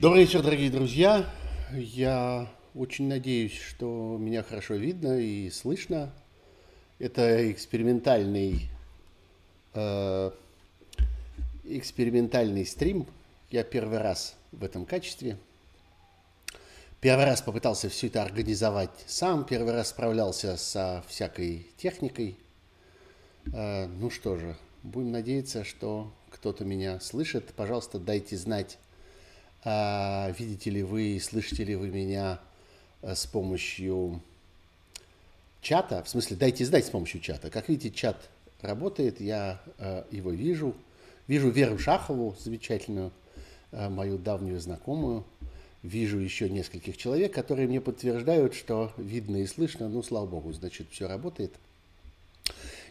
Добрый вечер, дорогие друзья. Я очень надеюсь, что меня хорошо видно и слышно. Это экспериментальный, э, экспериментальный стрим. Я первый раз в этом качестве. Первый раз попытался все это организовать сам, первый раз справлялся со всякой техникой. Э, ну что же, будем надеяться, что кто-то меня слышит. Пожалуйста, дайте знать видите ли вы, слышите ли вы меня э, с помощью чата? В смысле, дайте знать с помощью чата. Как видите, чат работает, я э, его вижу. Вижу Веру Шахову, замечательную, э, мою давнюю знакомую. Вижу еще нескольких человек, которые мне подтверждают, что видно и слышно. Ну, слава богу, значит, все работает.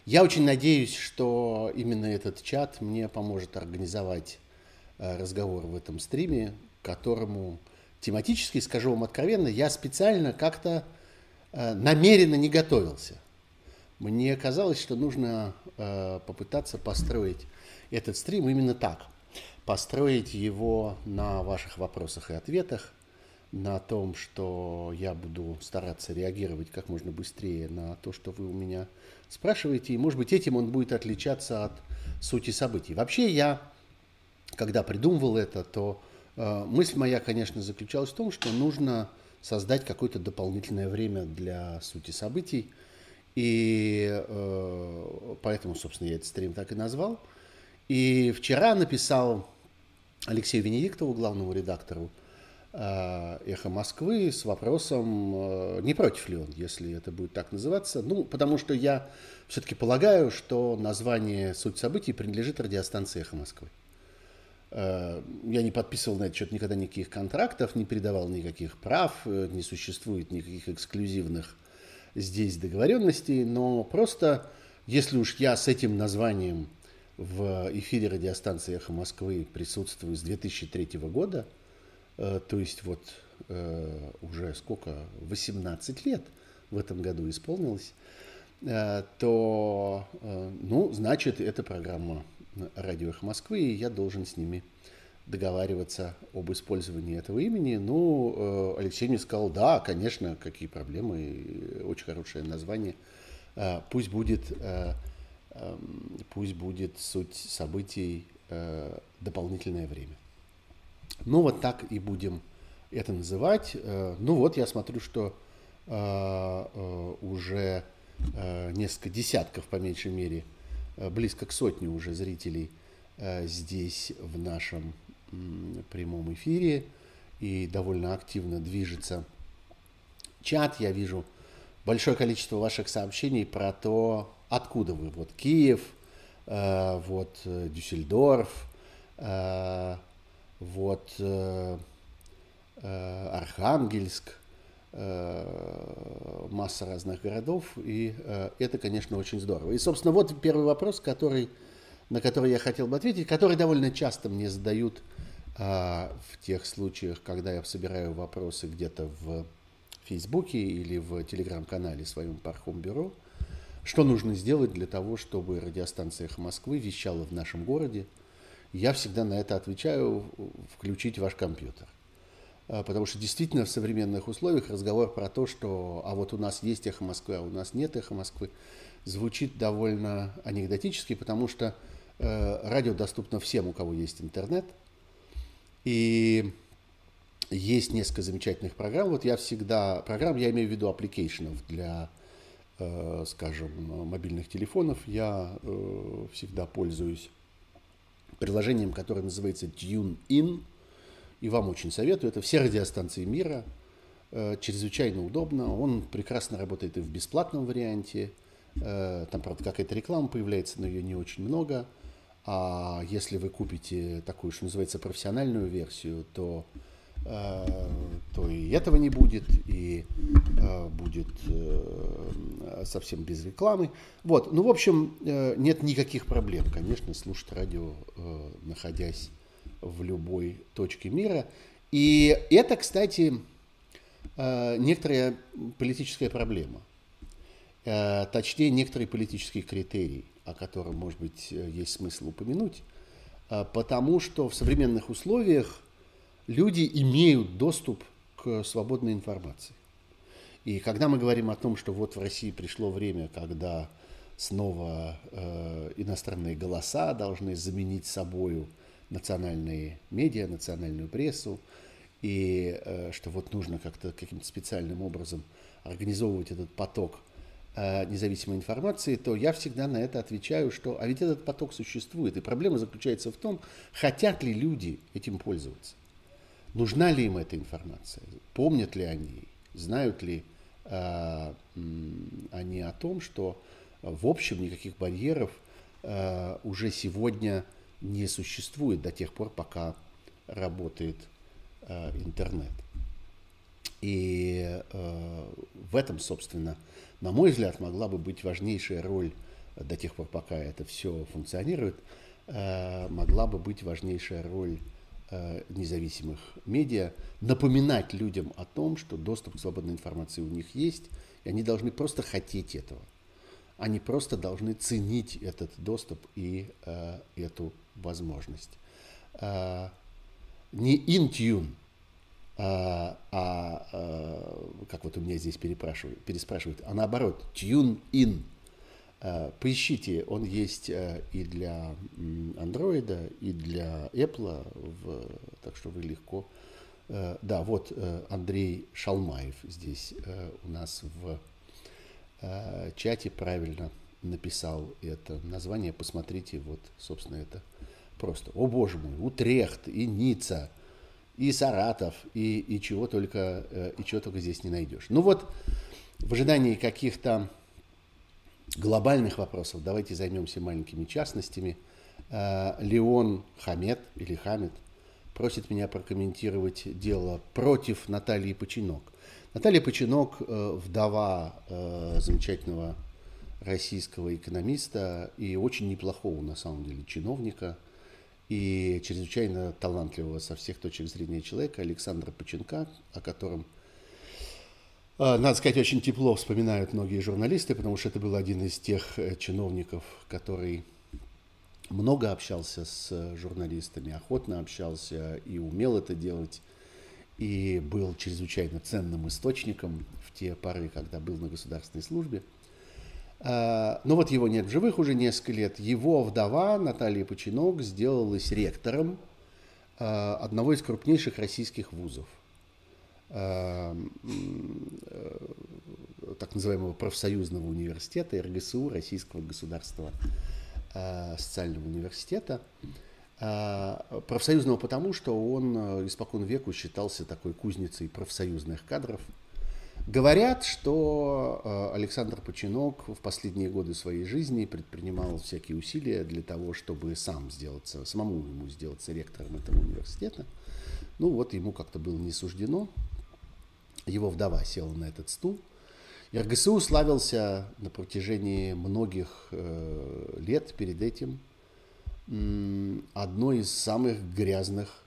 Я очень надеюсь, что именно этот чат мне поможет организовать разговор в этом стриме, которому тематически, скажу вам откровенно, я специально как-то э, намеренно не готовился. Мне казалось, что нужно э, попытаться построить этот стрим именно так. Построить его на ваших вопросах и ответах, на том, что я буду стараться реагировать как можно быстрее на то, что вы у меня спрашиваете. И, может быть, этим он будет отличаться от сути событий. Вообще, я когда придумывал это, то мысль моя, конечно, заключалась в том, что нужно создать какое-то дополнительное время для сути событий. И э, поэтому, собственно, я этот стрим так и назвал. И вчера написал Алексею Венедиктову, главному редактору э, «Эхо Москвы» с вопросом, э, не против ли он, если это будет так называться. Ну, потому что я все-таки полагаю, что название «Суть событий» принадлежит радиостанции «Эхо Москвы». Э, я не подписывал на это счет никогда никаких контрактов, не передавал никаких прав, э, не существует никаких эксклюзивных здесь договоренностей, но просто, если уж я с этим названием в эфире радиостанции «Эхо Москвы» присутствую с 2003 года, э, то есть вот уже сколько, 18 лет в этом году исполнилось, то, ну, значит, эта программа радио «Эхо Москвы», и я должен с ними договариваться об использовании этого имени. Ну, э, Алексей мне сказал, да, конечно, какие проблемы, очень хорошее название. Э, пусть будет, э, эм, пусть будет суть событий дополнительное время. Ну, вот так и будем это называть. Ну, вот я смотрю, что уже несколько десятков, по меньшей мере, близко к сотне уже зрителей э, здесь в нашем прямом эфире и довольно активно движется чат. Я вижу большое количество ваших сообщений про то, откуда вы. Вот Киев, э, вот Дюссельдорф, вот Архангельск, Э, масса разных городов, и э, это, конечно, очень здорово. И, собственно, вот первый вопрос, который, на который я хотел бы ответить, который довольно часто мне задают а, в тех случаях, когда я собираю вопросы где-то в Фейсбуке или в Телеграм-канале своем Пархом Бюро, что нужно сделать для того, чтобы радиостанция «Эхо Москвы» вещала в нашем городе. Я всегда на это отвечаю, включить ваш компьютер. А, потому что действительно в современных условиях разговор про то, что а вот у нас есть эхо Москвы, а у нас нет эхо Москвы, звучит довольно анекдотически, потому что э, радио доступно всем, у кого есть интернет. И есть несколько замечательных программ. Вот я всегда, программ, я имею в виду application ов для, э, скажем, мобильных телефонов. Я э, всегда пользуюсь приложением, которое называется TuneIn и вам очень советую. Это все радиостанции мира, э, чрезвычайно удобно. Он прекрасно работает и в бесплатном варианте. Э, там, правда, какая-то реклама появляется, но ее не очень много. А если вы купите такую, что называется, профессиональную версию, то, э, то и этого не будет, и будет совсем без рекламы. Вот, ну, в общем, нет никаких проблем, конечно, слушать радио, находясь в любой точке мира. И это, кстати, э, некоторая политическая проблема. Э, точнее, некоторый политический критерий, о котором, может быть, есть смысл упомянуть. Э, потому что в современных условиях люди имеют доступ к свободной информации. И когда мы говорим о том, что вот в России пришло время, когда снова э, иностранные голоса должны заменить собою национальные медиа, национальную прессу, и э, что вот нужно как-то каким-то специальным образом организовывать этот поток э, независимой информации, то я всегда на это отвечаю, что а ведь этот поток существует, и проблема заключается в том, хотят ли люди этим пользоваться, нужна ли им эта информация, помнят ли они, знают ли э, они о том, что в общем никаких барьеров э, уже сегодня не существует до тех пор, пока работает э, интернет. И э, в этом, собственно, на мой взгляд, могла бы быть важнейшая роль до тех пор, пока это все функционирует, э, могла бы быть важнейшая роль э, независимых медиа, напоминать людям о том, что доступ к свободной информации у них есть, и они должны просто хотеть этого. Они просто должны ценить этот доступ и э, эту возможность. Э, не Intune, а, а, а как вот у меня здесь переспрашивают, переспрашивают, а наоборот, Tune-in. А, поищите, он есть а, и для Android, и для Apple, в, так что вы легко. А, да, вот Андрей Шалмаев здесь у нас в чате правильно написал это название. Посмотрите, вот, собственно, это просто. О боже мой, Утрехт и Ницца, и Саратов, и, и, чего только, э, и чего только здесь не найдешь. Ну вот, в ожидании каких-то глобальных вопросов давайте займемся маленькими частностями. Э, Леон Хамед или Хамед просит меня прокомментировать дело против Натальи Починок. Наталья Починок, э, вдова замечательного российского экономиста и очень неплохого, на самом деле, чиновника – и чрезвычайно талантливого со всех точек зрения человека Александра Поченка, о котором, э, надо сказать, очень тепло вспоминают многие журналисты, потому что это был один из тех э, чиновников, который много общался с журналистами, охотно общался и умел это делать, и был чрезвычайно ценным источником в те поры, когда был на государственной службе – а, Но ну вот его нет в живых уже несколько лет. Его вдова Наталья Починок сделалась ректором а, одного из крупнейших российских вузов, э, так называемого профсоюзного университета, РГСУ, Российского государственного социального университета. Профсоюзного потому, что он э, испокон веку считался такой кузницей профсоюзных кадров – Говорят, что э, Александр Починок в последние годы своей жизни предпринимал всякие усилия для того, чтобы сам сделаться, самому ему сделаться ректором этого университета. Ну вот ему как-то было не суждено. Его вдова села на этот стул. РГСУ славился на протяжении многих э, лет перед этим одной из самых грязных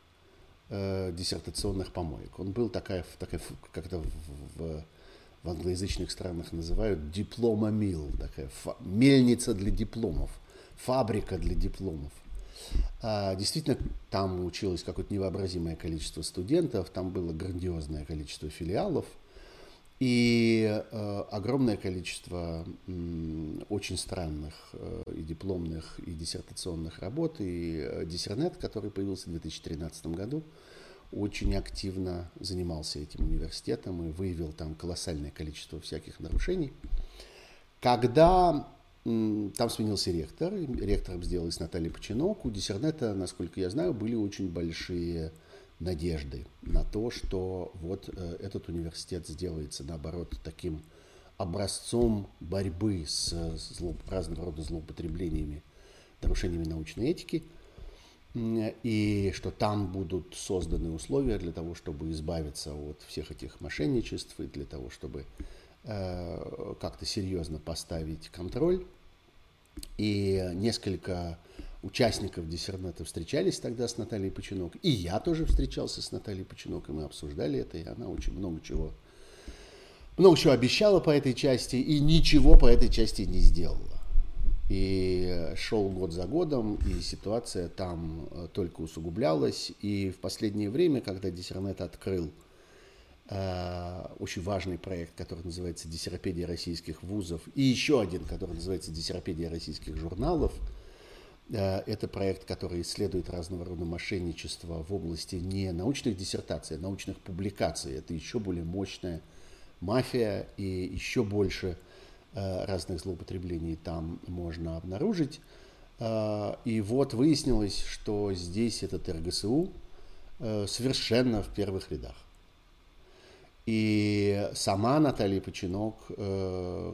э, диссертационных помоек. Он был такая, такая как-то в, в, в англоязычных странах называют дипломомил, такая мельница для дипломов, фабрика для дипломов. А, действительно, там училось какое-то невообразимое количество студентов, там было грандиозное количество филиалов и э, огромное количество э, очень странных э, и дипломных, и диссертационных работ. И э, Диссернет, который появился в 2013 году, очень активно занимался этим университетом и выявил там колоссальное количество всяких нарушений. Когда там сменился ректор, ректором сделалась Наталья Починок, у Диссернета, насколько я знаю, были очень большие надежды на то, что вот э, этот университет сделается, наоборот, таким образцом борьбы с зло, разного рода злоупотреблениями, нарушениями научной этики – и что там будут созданы условия для того, чтобы избавиться от всех этих мошенничеств и для того, чтобы э, как-то серьезно поставить контроль. И несколько участников диссерната встречались тогда с Натальей Починок. И я тоже встречался с Натальей Починок, и мы обсуждали это, и она очень много чего, много чего обещала по этой части, и ничего по этой части не сделала. И шел год за годом, и ситуация там э, только усугублялась. И в последнее время, когда Диссернет открыл э, очень важный проект, который называется «Диссеропедия российских вузов», и еще один, который называется «Диссеропедия российских журналов», это проект, который исследует разного рода мошенничество в области не научных диссертаций, а научных публикаций. Это еще более мощная мафия и еще больше – Э, разных злоупотреблений там можно обнаружить. Э, и вот выяснилось, что здесь этот РГСУ э, совершенно в первых рядах. И сама Наталья Починок,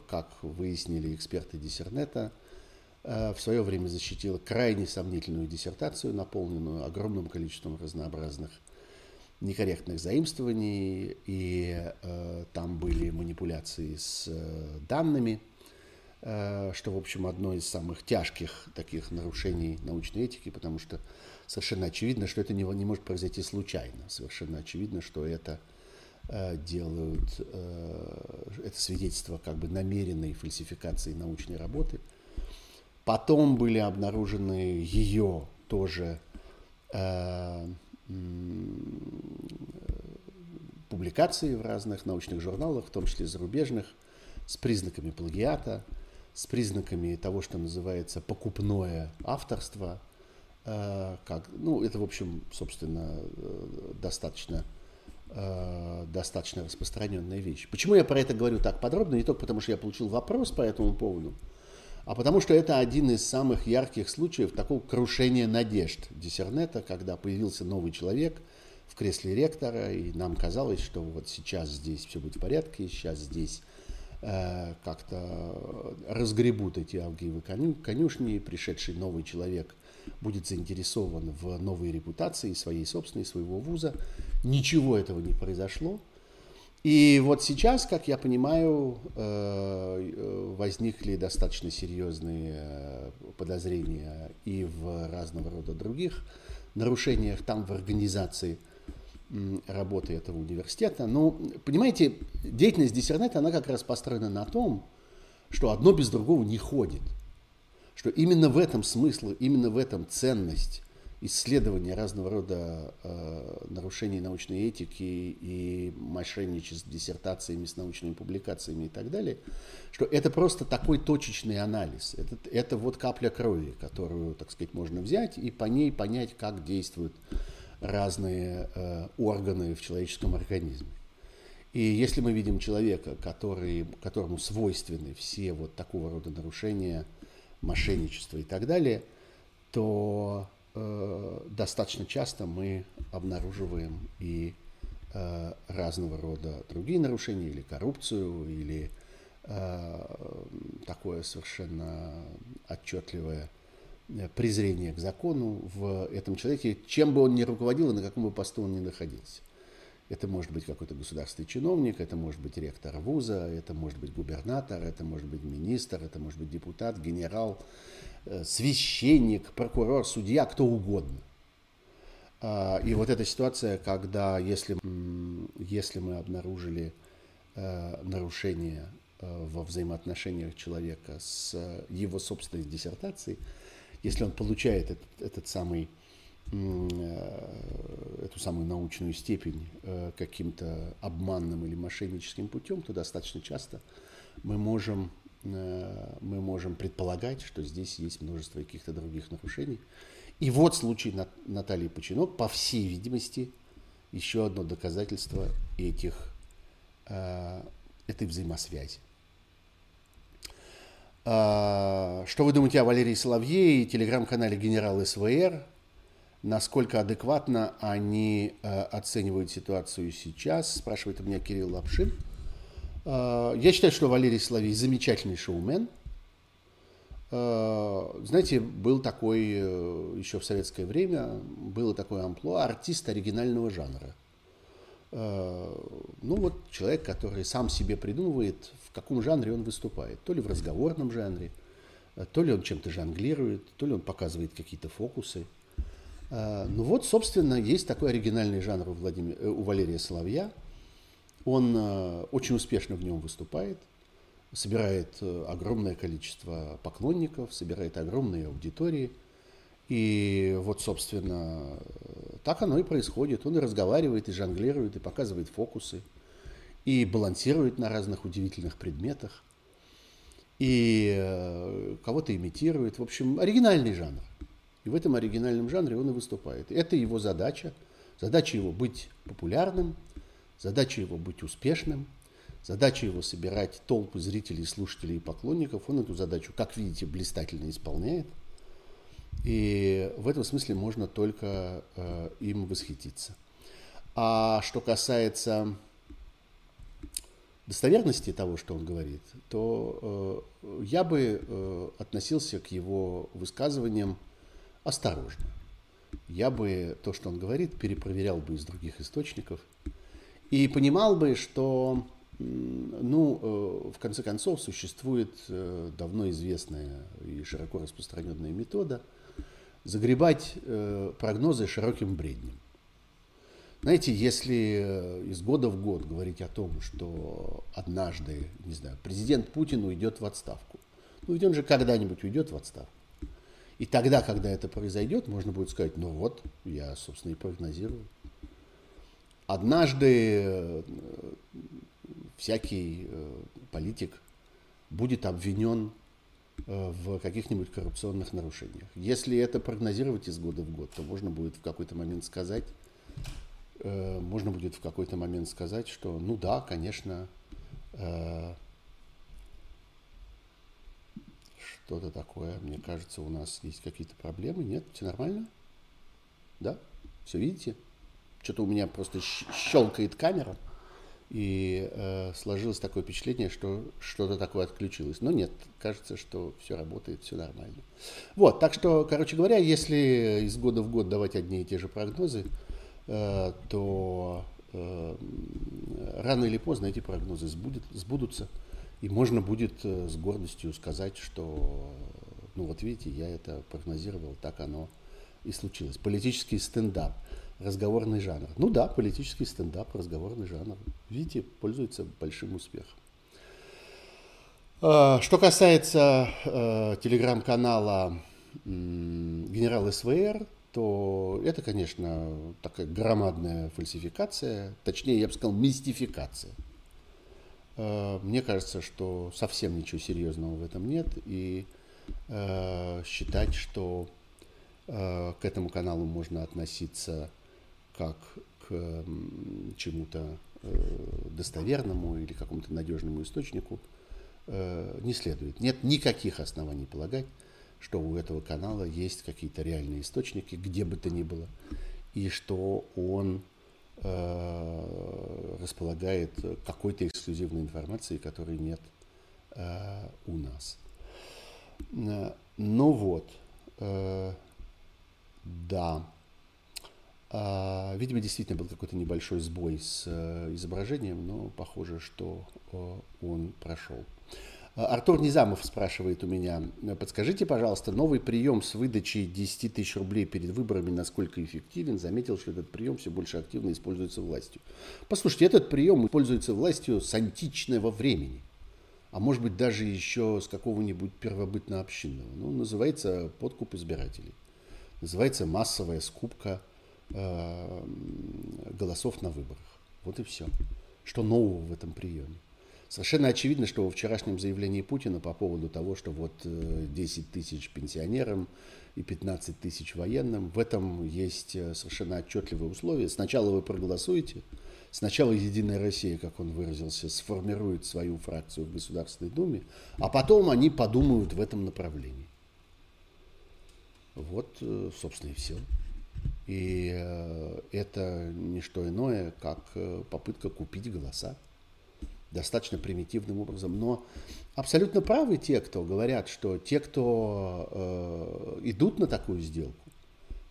как выяснили эксперты Диссернета, в свое время защитила крайне сомнительную диссертацию, наполненную огромным количеством разнообразных некорректных заимствований, и э, там были манипуляции с э, данными, э, что, в общем, одно из самых тяжких таких нарушений научной этики, потому что совершенно очевидно, что это не, не может произойти случайно. Совершенно очевидно, что это э, делают, э, это свидетельство как бы намеренной фальсификации научной работы. Потом были обнаружены ее тоже э, публикации в разных научных журналах, в том числе зарубежных, с признаками плагиата, с признаками того, что называется покупное авторство. Э, как, ну, это, в общем, собственно, э, достаточно, э, достаточно распространенная вещь. Почему я про это говорю так подробно? Не только потому, что я получил вопрос по этому поводу, а потому что это один из самых ярких случаев такого крушения надежд Диссернета, когда появился новый человек в кресле ректора, и нам казалось, что вот сейчас здесь все будет в порядке, сейчас здесь э, как-то разгребут эти алгиевы коню, конюшни, пришедший новый человек будет заинтересован в новой репутации своей собственной, своего вуза. Ничего этого не произошло. И вот сейчас, как я понимаю, э, возникли достаточно серьезные э, подозрения и в разного рода других нарушениях там в организации работы этого университета. Но, понимаете, деятельность диссернета, она как раз построена на том, что одно без другого не ходит. Что именно в этом смысл, именно в этом ценность исследования разного рода э, нарушений научной этики и мошенничеств с диссертациями, с научными публикациями и так далее, что это просто такой точечный анализ. Это, это вот капля крови, которую, так сказать, можно взять и по ней понять, как действуют разные э, органы в человеческом организме. И если мы видим человека, который, которому свойственны все вот такого рода нарушения, мошенничество и так далее, то Э, достаточно часто мы обнаруживаем и э, разного рода другие нарушения, или коррупцию, или э, такое совершенно отчетливое презрение к закону в этом человеке, чем бы он ни руководил и на каком бы посту он ни находился. Это может быть какой-то государственный чиновник, это может быть ректор вуза, это может быть губернатор, это может быть министр, это может быть депутат, генерал, Э, священник, прокурор, судья, кто угодно. А, и вот эта ситуация, когда если, если мы обнаружили э, нарушение э, во взаимоотношениях человека с его собственной диссертацией, если он получает этот, этот самый, эту самую научную степень каким-то обманным или мошенническим путем, то достаточно часто мы можем Э, мы можем предполагать, что здесь есть множество каких-то других нарушений. И вот случай Натальи Починок, по всей видимости, еще одно доказательство этих, э, этой взаимосвязи. А, что вы думаете о Валерии Соловье и телеграм-канале «Генерал СВР»? Насколько адекватно они э, оценивают ситуацию сейчас, спрашивает у меня Кирилл Лапшин. А, я считаю, что Валерий Соловей замечательный шоумен. А, знаете, был такой э, еще в советское время, было такое амплуа артист оригинального жанра. Ну вот человек, который сам себе придумывает, в каком жанре он выступает. То ли в разговорном жанре, то ли он чем-то жонглирует, то ли он показывает какие-то фокусы. Ну вот, собственно, есть такой оригинальный жанр у, Владимира, э, у Валерия Соловья – он э, очень успешно в нем выступает. собирает э, огромное количество поклонников, собирает огромные аудитории. И вот, собственно, так оно и происходит. Он и разговаривает, и жонглирует, и показывает фокусы, и балансирует на разных удивительных предметах, и э, кого-то имитирует. В общем, оригинальный жанр. И в этом оригинальном жанре он и выступает. Это его задача. Задача его быть популярным, задача его быть успешным, задача его собирать толпы зрителей, слушателей и поклонников. Он эту задачу, как видите, блистательно исполняет. И в этом смысле можно только э, им восхититься. А что касается достоверности того, что он говорит, то э, я бы э, относился к его высказываниям осторожно. Я бы то, что он говорит, перепроверял бы из других источников и понимал бы, что, ну, э, в конце концов, существует э, давно известная и широко распространенная метода загребать э, прогнозы широким бреднем. Знаете, если из года в год говорить о том, что однажды, не знаю, президент Путин уйдет в отставку, ну ведь он же когда-нибудь уйдет в отставку. И тогда, когда это произойдет, можно будет сказать, ну вот, я, собственно, и прогнозирую. Однажды э, всякий э, политик будет обвинен э, в каких-нибудь коррупционных нарушениях. Если это прогнозировать из года в год, то можно будет в какой-то момент сказать, можно будет в какой-то момент сказать, что ну да, конечно, что-то такое. Мне кажется, у нас есть какие-то проблемы. Нет, все нормально? Да? Все видите? Что-то у меня просто щелкает камера. И э, сложилось такое впечатление, что что-то такое отключилось. Но нет, кажется, что все работает, все нормально. Вот, так что, короче говоря, если из года в год давать одни и те же прогнозы, э, то э, рано или поздно эти прогнозы сбудет, сбудутся. И можно будет э, с гордостью сказать, что, ну вот видите, я это прогнозировал, так оно и случилось. Политический стендап, разговорный жанр. Ну да, политический стендап, разговорный жанр. Видите, пользуется большим успехом. А, что касается э, телеграм-канала э, генерал СВР, то это, конечно, такая громадная фальсификация, точнее, я бы сказал, мистификация – Э, мне кажется, что совсем ничего серьезного в этом нет. И э, считать, что э, к этому каналу можно относиться как к чему-то достоверному или какому-то надежному источнику не следует. Нет никаких оснований полагать, что у этого канала есть какие-то реальные источники, где бы то ни было, и что он Э, располагает какой-то эксклюзивной информацией, которой нет э, у нас. Э, ну вот, да. Видимо, действительно был какой-то небольшой сбой с изображением, но похоже, что он прошел. А, Артур Низамов спрашивает у меня, подскажите, пожалуйста, новый прием с выдачей 10 тысяч рублей перед выборами, насколько эффективен? Заметил, что этот прием все больше активно используется властью. Послушайте, этот прием используется властью с античного времени, а может быть даже еще с какого-нибудь первобытно-общинного. Ну, называется подкуп избирателей. Называется массовая скупка э, голосов на выборах. Вот и все. Что нового в этом приеме? Совершенно очевидно, что во вчерашнем заявлении Путина по поводу того, что вот 10 э, тысяч пенсионерам и 15 тысяч военным, в этом есть э, совершенно отчетливые условия. Сначала вы проголосуете, сначала Единая Россия, как он выразился, сформирует свою фракцию в Государственной Думе, а потом они подумают в этом направлении. Вот, э, собственно, и все. И это не что иное, как попытка купить голоса достаточно примитивным образом. Но абсолютно правы те, кто говорят, что те, кто э, идут на такую сделку,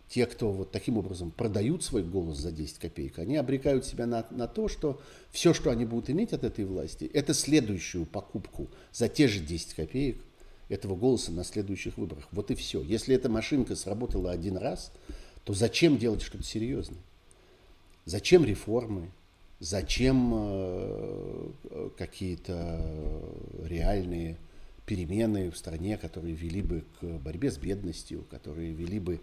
те, кто вот таким образом продают свой голос за 10 копеек, они обрекают себя на, на то, что все, что они будут иметь от этой власти, это следующую покупку за те же 10 копеек этого голоса на следующих выборах. Вот и все. Если эта машинка сработала один раз, то зачем делать что-то серьезное? Зачем реформы? Зачем э, какие-то реальные перемены в стране, которые вели бы к борьбе с бедностью, которые вели бы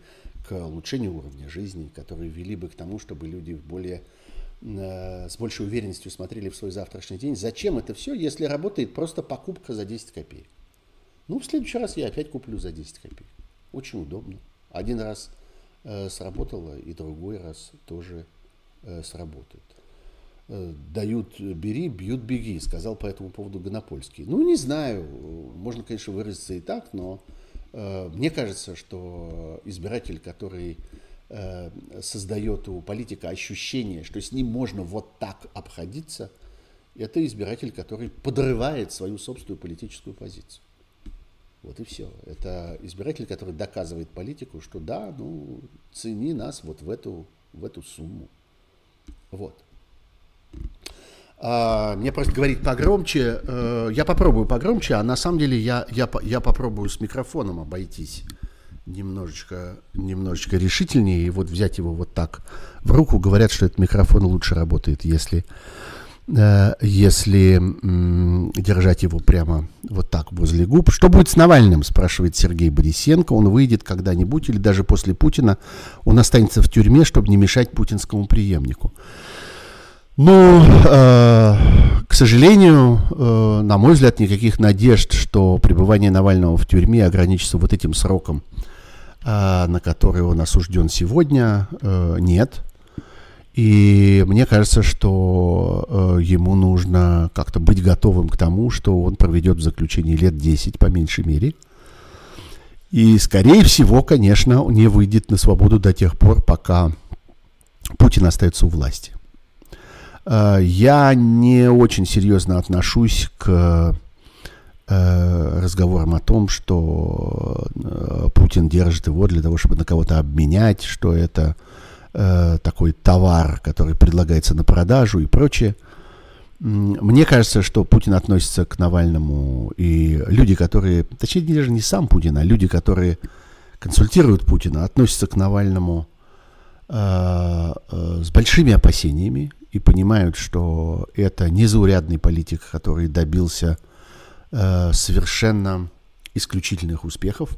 к улучшению уровня жизни, которые вели бы к тому, чтобы люди более э, с большей уверенностью смотрели в свой завтрашний день. Зачем это все, если работает просто покупка за 10 копеек? Ну, в следующий раз я опять куплю за 10 копеек. Очень удобно. Один раз э, сработало, и другой раз тоже э, сработает. Э, дают бери, бьют беги, сказал по этому поводу Гонопольский. Ну, не знаю, можно, конечно, выразиться и так, но э, мне кажется, что избиратель, который э, создает у политика ощущение, что с ним можно вот так обходиться, это избиратель, который подрывает свою собственную политическую позицию. Вот и все. Это избиратель, который доказывает политику, что да, ну, цени нас вот в эту, в эту сумму. Вот. А, мне просто говорить погромче. Э, я попробую погромче, а на самом деле я, я, я попробую с микрофоном обойтись немножечко, немножечко решительнее и вот взять его вот так в руку. Говорят, что этот микрофон лучше работает, если, если держать его прямо вот так возле губ. Что будет с Навальным, спрашивает Сергей Борисенко. Он выйдет когда-нибудь или даже после Путина он останется в тюрьме, чтобы не мешать путинскому преемнику. Ну, э, к сожалению, э, на мой взгляд, никаких надежд, что пребывание Навального в тюрьме ограничится вот этим сроком, э, на который он осужден сегодня, э, нет. И мне кажется, что э, ему нужно как-то быть готовым к тому, что он проведет в заключении лет 10, по меньшей мере. И, скорее всего, конечно, не выйдет на свободу до тех пор, пока Путин остается у власти. Э, я не очень серьезно отношусь к э, разговорам о том, что э, Путин держит его для того, чтобы на кого-то обменять, что это такой товар, который предлагается на продажу и прочее. Мне кажется, что Путин относится к Навальному, и люди, которые, точнее, даже не сам Путин, а люди, которые консультируют Путина, относятся к Навальному э, э, с большими опасениями и понимают, что это незаурядный политик, который добился э, совершенно исключительных успехов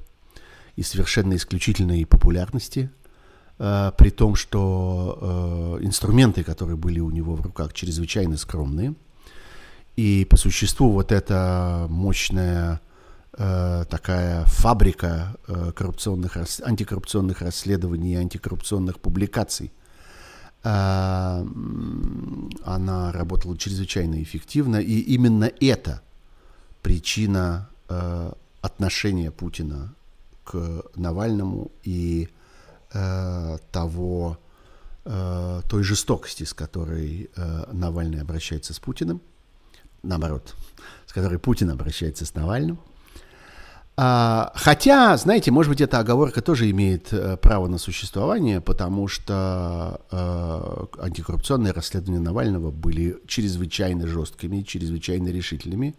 и совершенно исключительной популярности, э, при том, что э, инструменты, которые были у него в руках, чрезвычайно скромные. И по существу вот эта мощная э, такая фабрика э, коррупционных, антикоррупционных расследований и антикоррупционных публикаций, она работала чрезвычайно эффективно, и именно это причина отношения Путина к Навальному и а, того, той жестокости, с которой Навальный обращается с Путиным, наоборот, с которой Путин обращается с Навальным. А, хотя, знаете, может быть, эта оговорка тоже имеет э, право на существование, потому что э, антикоррупционные расследования Навального были чрезвычайно жесткими, чрезвычайно решительными.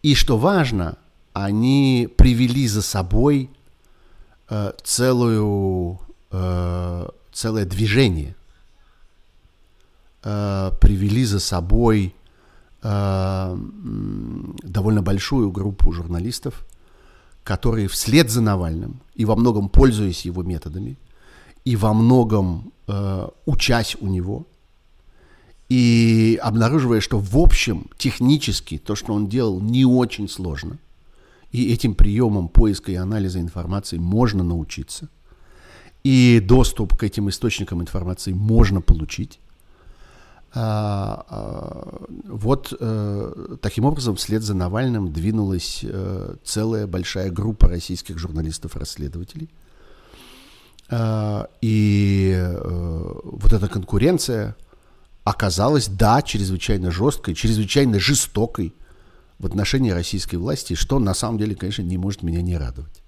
И что важно, они привели за собой э, целую, э, целое движение, э, привели за собой довольно большую группу журналистов, которые вслед за Навальным и во многом пользуясь его методами, и во многом э, учась у него, и обнаруживая, что в общем технически то, что он делал, не очень сложно, и этим приемом поиска и анализа информации можно научиться, и доступ к этим источникам информации можно получить, а, а, вот э, таким образом вслед за Навальным двинулась э, целая большая группа российских журналистов-расследователей. А, и э, вот эта конкуренция оказалась, да, чрезвычайно жесткой, чрезвычайно жестокой в отношении российской власти, что на самом деле, конечно, не может меня не радовать.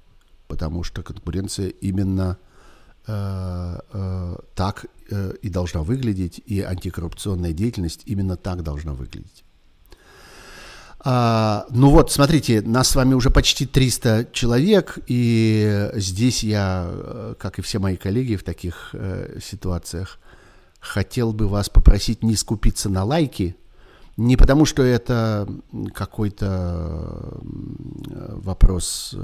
Потому что конкуренция именно Э, э, так э, и должна выглядеть, и антикоррупционная деятельность именно так должна выглядеть. А, ну вот, смотрите, нас с вами уже почти 300 человек, и здесь я, как и все мои коллеги в таких э, ситуациях, хотел бы вас попросить не скупиться на лайки, не потому что это какой-то вопрос,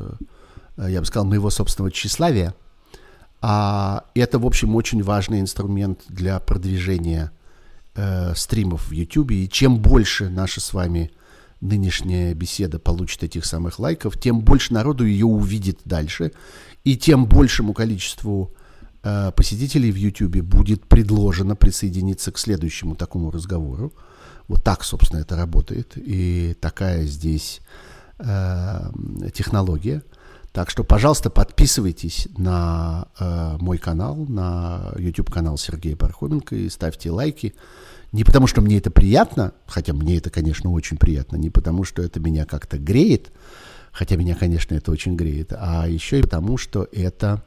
э, я бы сказал, моего собственного тщеславия, а это, в общем, очень важный инструмент для продвижения э, стримов в YouTube. И чем больше наша с вами нынешняя беседа получит этих самых лайков, тем больше народу ее увидит дальше, и тем большему количеству э, посетителей в YouTube будет предложено присоединиться к следующему такому разговору. Вот так, собственно, это работает, и такая здесь э, технология. Так что, пожалуйста, подписывайтесь на э, мой канал, на YouTube канал Сергея Пархоменко и ставьте лайки. Не потому, что мне это приятно, хотя мне это, конечно, очень приятно, не потому, что это меня как-то греет, хотя меня, конечно, это очень греет, а еще и потому, что это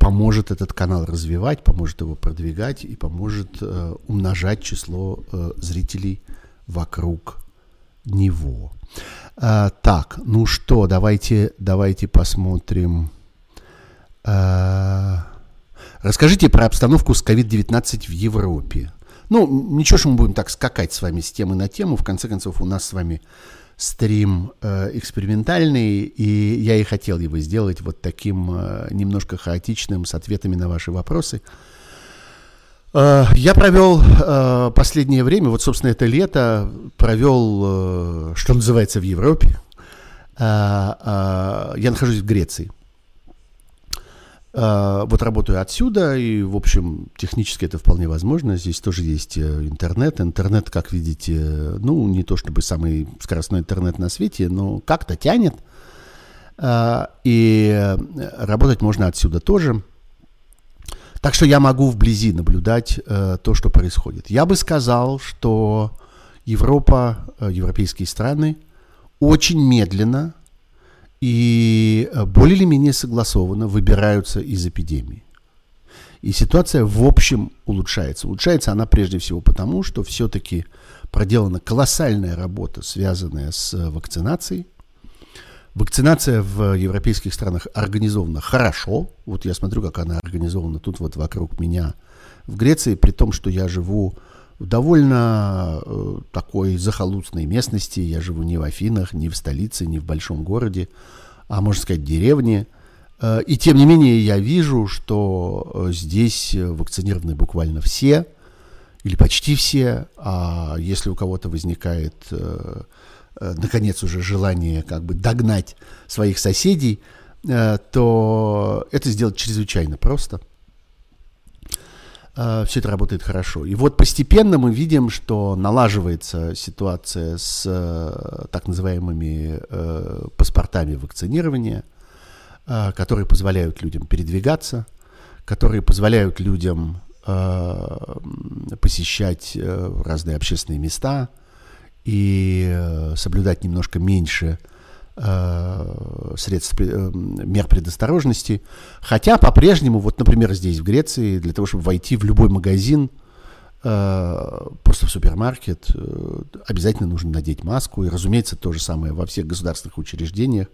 поможет этот канал развивать, поможет его продвигать и поможет э, умножать число э, зрителей вокруг него. Э, так, ну что, давайте, давайте посмотрим. Э, Расскажите про обстановку с COVID-19 в Европе. Ну, ничего, что мы будем так скакать с вами с темы на тему. В конце концов, у нас с вами стрим э, экспериментальный, и я и хотел его сделать вот таким э, немножко хаотичным, с ответами на ваши вопросы. Э, я провел э, последнее время, вот, собственно, это лето, провел, э, что называется, в Европе. Э, э, я нахожусь в Греции. А, вот работаю отсюда, и, в общем, технически это вполне возможно. Здесь тоже есть э, интернет. Интернет, как видите, ну, не то чтобы самый скоростной интернет на свете, но как-то тянет. А, и э, работать можно отсюда тоже. Так что я могу вблизи наблюдать э, то, что происходит. Я бы сказал, что Европа, европейские страны очень медленно и э, более или менее согласованно выбираются из эпидемии. И ситуация в общем улучшается. Улучшается она прежде всего потому, что все-таки проделана колоссальная работа, связанная с вакцинацией. Вакцинация в европейских странах организована хорошо. Вот я смотрю, как она организована тут вот вокруг меня в Греции, при том, что я живу в довольно э, такой захолустной местности. Я живу не в Афинах, не в столице, не в большом городе, а, можно сказать, деревне. Э, и тем не менее я вижу, что э, здесь вакцинированы буквально все, или почти все. А если у кого-то возникает, э, э, наконец, уже желание как бы догнать своих соседей, э, то это сделать чрезвычайно просто – э, все это работает хорошо. И вот постепенно мы видим, что налаживается ситуация с э, так называемыми э, паспортами вакцинирования, которые позволяют людям передвигаться, которые позволяют людям посещать разные общественные места и соблюдать немножко меньше средств, э, мер предосторожности. Хотя по-прежнему, вот, например, здесь, в Греции, для того, чтобы войти в любой магазин, э, просто в супермаркет, обязательно нужно надеть маску. И, разумеется, то же самое во всех государственных учреждениях.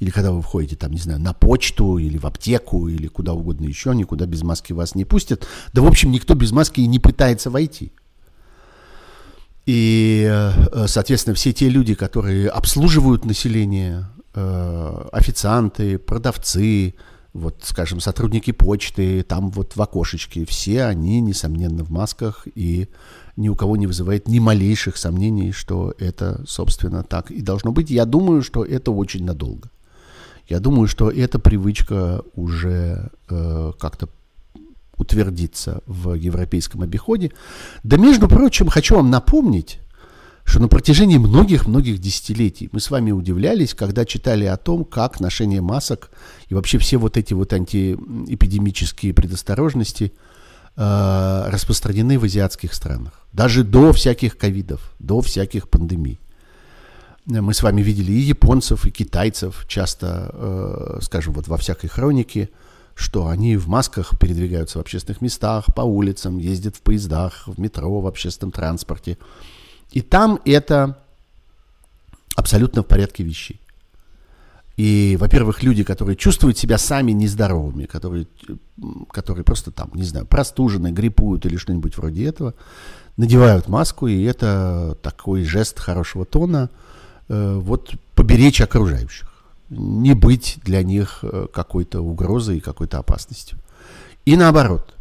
Или когда вы входите, там, не знаю, на почту, или в аптеку, или куда угодно еще, никуда без маски вас не пустят. Да, в общем, никто без маски и не пытается войти. И, э, соответственно, все те люди, которые обслуживают население, э, официанты, продавцы, вот, скажем, сотрудники почты, там вот в окошечке, все они, несомненно, в масках, и ни у кого не вызывает ни малейших сомнений, что это, собственно, так и должно быть. Я думаю, что это очень надолго. Я думаю, что эта привычка уже э, как-то утвердиться в европейском обиходе. Да, между прочим, хочу вам напомнить, что на протяжении многих-многих десятилетий мы с вами удивлялись, когда читали о том, как ношение масок и вообще все вот эти вот антиэпидемические предосторожности э, распространены в азиатских странах. Даже до всяких ковидов, до всяких пандемий. Мы с вами видели и японцев, и китайцев, часто, э, скажем, вот во всякой хронике – что они в масках передвигаются в общественных местах, по улицам, ездят в поездах, в метро, в общественном транспорте. И там это абсолютно в порядке вещей. И, во-первых, люди, которые чувствуют себя сами нездоровыми, которые, которые просто там, не знаю, простужены, гриппуют или что-нибудь вроде этого, надевают маску, и это такой жест хорошего тона, э, вот поберечь окружающих, не быть для них э, какой-то угрозой и какой-то опасностью. И наоборот,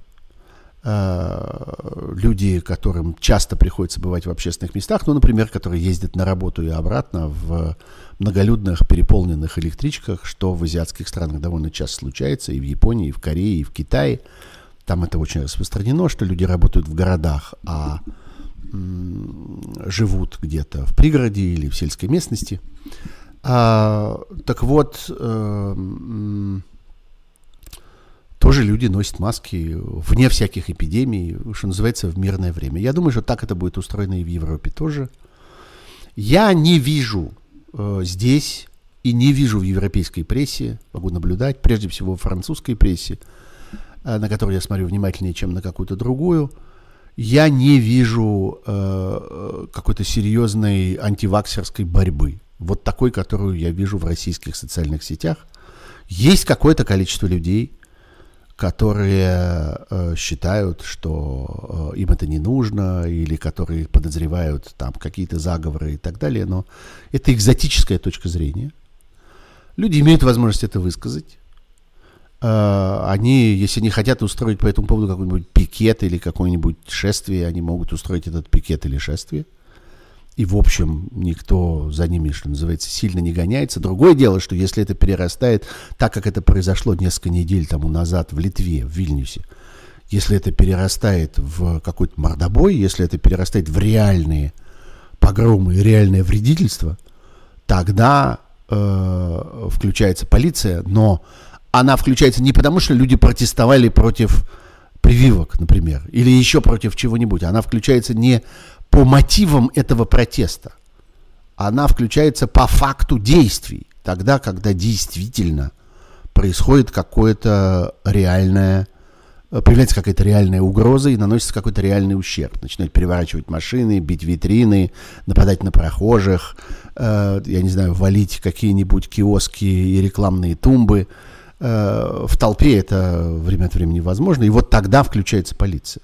э, люди, которым часто приходится бывать в общественных местах, ну, например, которые ездят на работу и обратно в многолюдных переполненных электричках, что в азиатских странах довольно часто случается, и в Японии, и в Корее, и в Китае. Там это очень распространено, что люди работают в городах, а живут где-то в пригороде или в сельской местности. А, так вот, э, тоже люди носят маски вне всяких эпидемий, что называется, в мирное время. Я думаю, что так это будет устроено и в Европе тоже. Я не вижу э, здесь и не вижу в европейской прессе, могу наблюдать, прежде всего в французской прессе, э, на которую я смотрю внимательнее, чем на какую-то другую, я не вижу э, какой-то серьезной антиваксерской борьбы. Вот такой, которую я вижу в российских социальных сетях. Есть какое-то количество людей, которые э, считают, что э, им это не нужно, или которые подозревают там какие-то заговоры и так далее, но это экзотическая точка зрения. Люди имеют возможность это высказать. Э, они, если не хотят устроить по этому поводу какой-нибудь пикет или какое-нибудь шествие, они могут устроить этот пикет или шествие. И, в общем, никто за ними, что называется, сильно не гоняется. Другое дело, что если это перерастает, так как это произошло несколько недель тому назад в Литве, в Вильнюсе, если это перерастает в какой-то мордобой, если это перерастает в реальные погромы реальное вредительство, тогда э, включается полиция, но она включается не потому, что люди протестовали против прививок, например, или еще против чего-нибудь. Она включается не по мотивам этого протеста. Она включается по факту действий, тогда, когда действительно происходит какое-то реальное, э, появляется какая-то реальная угроза и наносится какой-то реальный ущерб. Начинают переворачивать машины, бить витрины, нападать на прохожих, э, я не знаю, валить какие-нибудь киоски и рекламные тумбы. Э, в толпе это время от времени возможно, и вот тогда включается полиция.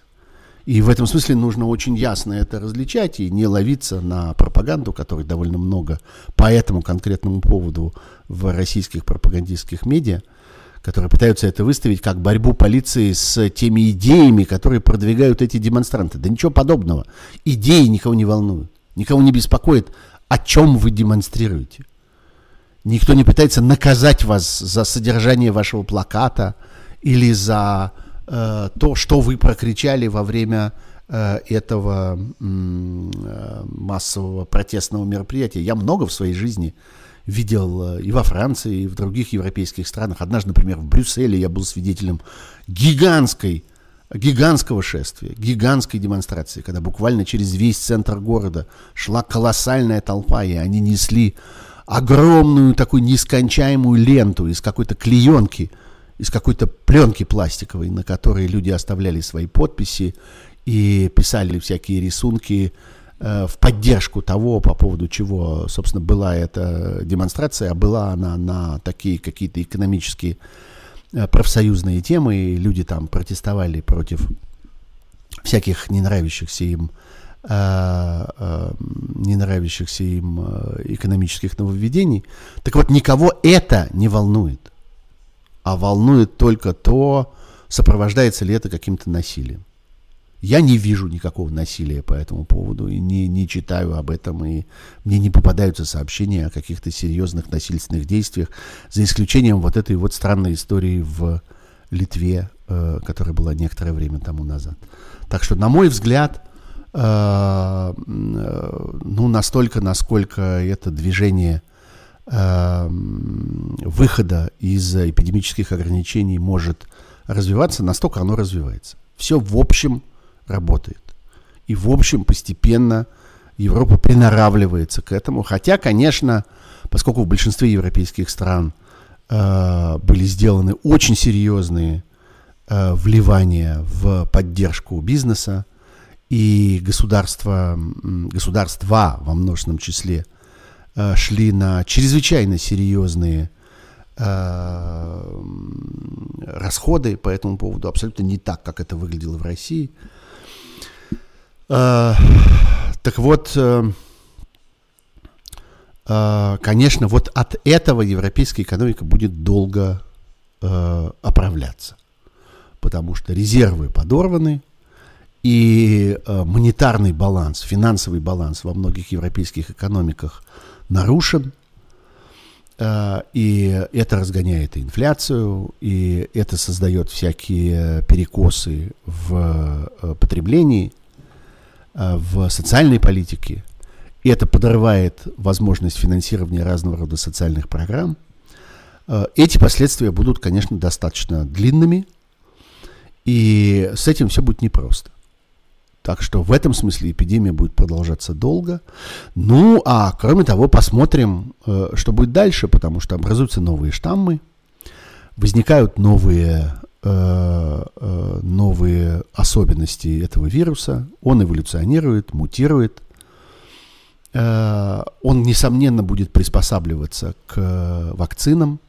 И в этом смысле нужно очень ясно это различать и не ловиться на пропаганду, которой довольно много по этому конкретному поводу в российских пропагандистских медиа, которые пытаются это выставить как борьбу полиции с теми идеями, которые продвигают эти демонстранты. Да ничего подобного. Идеи никого не волнуют, никого не беспокоит, о чем вы демонстрируете. Никто не пытается наказать вас за содержание вашего плаката или за Э, то, что вы прокричали во время э, этого э, массового протестного мероприятия. Я много в своей жизни видел и во Франции, и в других европейских странах. Однажды, например, в Брюсселе я был свидетелем гигантской, гигантского шествия, гигантской демонстрации, когда буквально через весь центр города шла колоссальная толпа, и они несли огромную такую нескончаемую ленту из какой-то клеенки – из какой-то пленки пластиковой, на которой люди оставляли свои подписи и писали всякие рисунки э, в поддержку того, по поводу чего, собственно, была эта демонстрация, а была она на такие какие-то экономические э, профсоюзные темы, и люди там протестовали против всяких не нравящихся им э, э, не нравящихся им э, экономических нововведений. Так вот, никого это не волнует а волнует только то, сопровождается ли это каким-то насилием. Я не вижу никакого насилия по этому поводу и не, не читаю об этом, и мне не попадаются сообщения о каких-то серьезных насильственных действиях, за исключением вот этой вот странной истории в Литве, э, которая была некоторое время тому назад. Так что, на мой взгляд, э, э, ну, настолько, насколько это движение – выхода из эпидемических ограничений может развиваться, настолько оно развивается. Все в общем работает. И в общем постепенно Европа приноравливается к этому. Хотя, конечно, поскольку в большинстве европейских стран э, были сделаны очень серьезные э, вливания в поддержку бизнеса, и государства, государства во множественном числе шли на чрезвычайно серьезные э, расходы по этому поводу абсолютно не так, как это выглядело в России. Э, так вот, э, э, конечно, вот от этого европейская экономика будет долго э, оправляться, потому что резервы подорваны, и э, монетарный баланс, финансовый баланс во многих европейских экономиках нарушен, э, и это разгоняет инфляцию, и это создает всякие перекосы в э, потреблении, э, в социальной политике, и это подрывает возможность финансирования разного рода социальных программ. Эти последствия будут, конечно, достаточно длинными, и с этим все будет непросто. Так что в этом смысле эпидемия будет продолжаться долго. Ну, а кроме того, посмотрим, э, что будет дальше, потому что образуются новые штаммы, возникают новые, э, э, новые особенности этого вируса, он эволюционирует, мутирует, он, несомненно, будет приспосабливаться к вакцинам,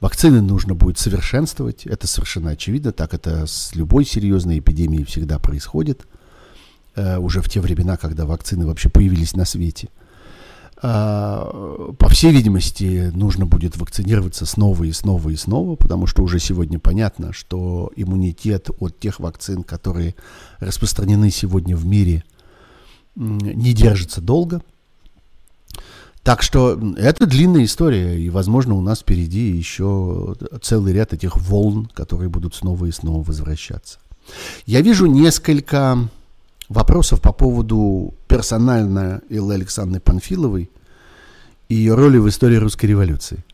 Вакцины нужно будет совершенствовать, это совершенно очевидно, так это с любой серьезной эпидемией всегда происходит уже в те времена, когда вакцины вообще появились на свете. Э, по всей видимости, нужно будет вакцинироваться снова и снова и снова, потому что уже сегодня понятно, что иммунитет от тех вакцин, которые распространены сегодня в мире, не держится долго. Так что это длинная история, и, возможно, у нас впереди еще целый ряд этих волн, которые будут снова и снова возвращаться. Я вижу несколько вопросов по поводу персонально Эллы Александры Панфиловой и ее роли в истории русской революции.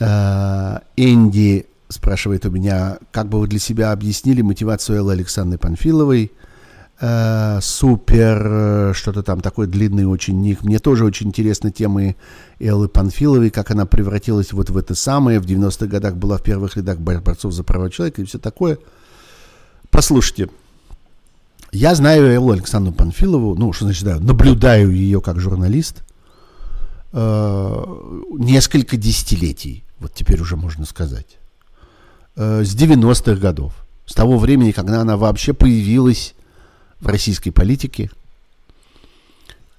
А, Энди спрашивает у меня, как бы вы для себя объяснили мотивацию Эллы Александры Панфиловой? А, супер, что-то там такой длинный очень ник. Мне тоже очень интересны темы Эллы Панфиловой, как она превратилась вот в это самое. В 90-х годах была в первых рядах борцов за права человека и все такое. Послушайте, я знаю Эллу Александру Панфилову, ну, что значит, да, наблюдаю ее как журналист э, несколько десятилетий, вот теперь уже можно сказать, э, с 90-х годов, с того времени, когда она вообще появилась в российской политике.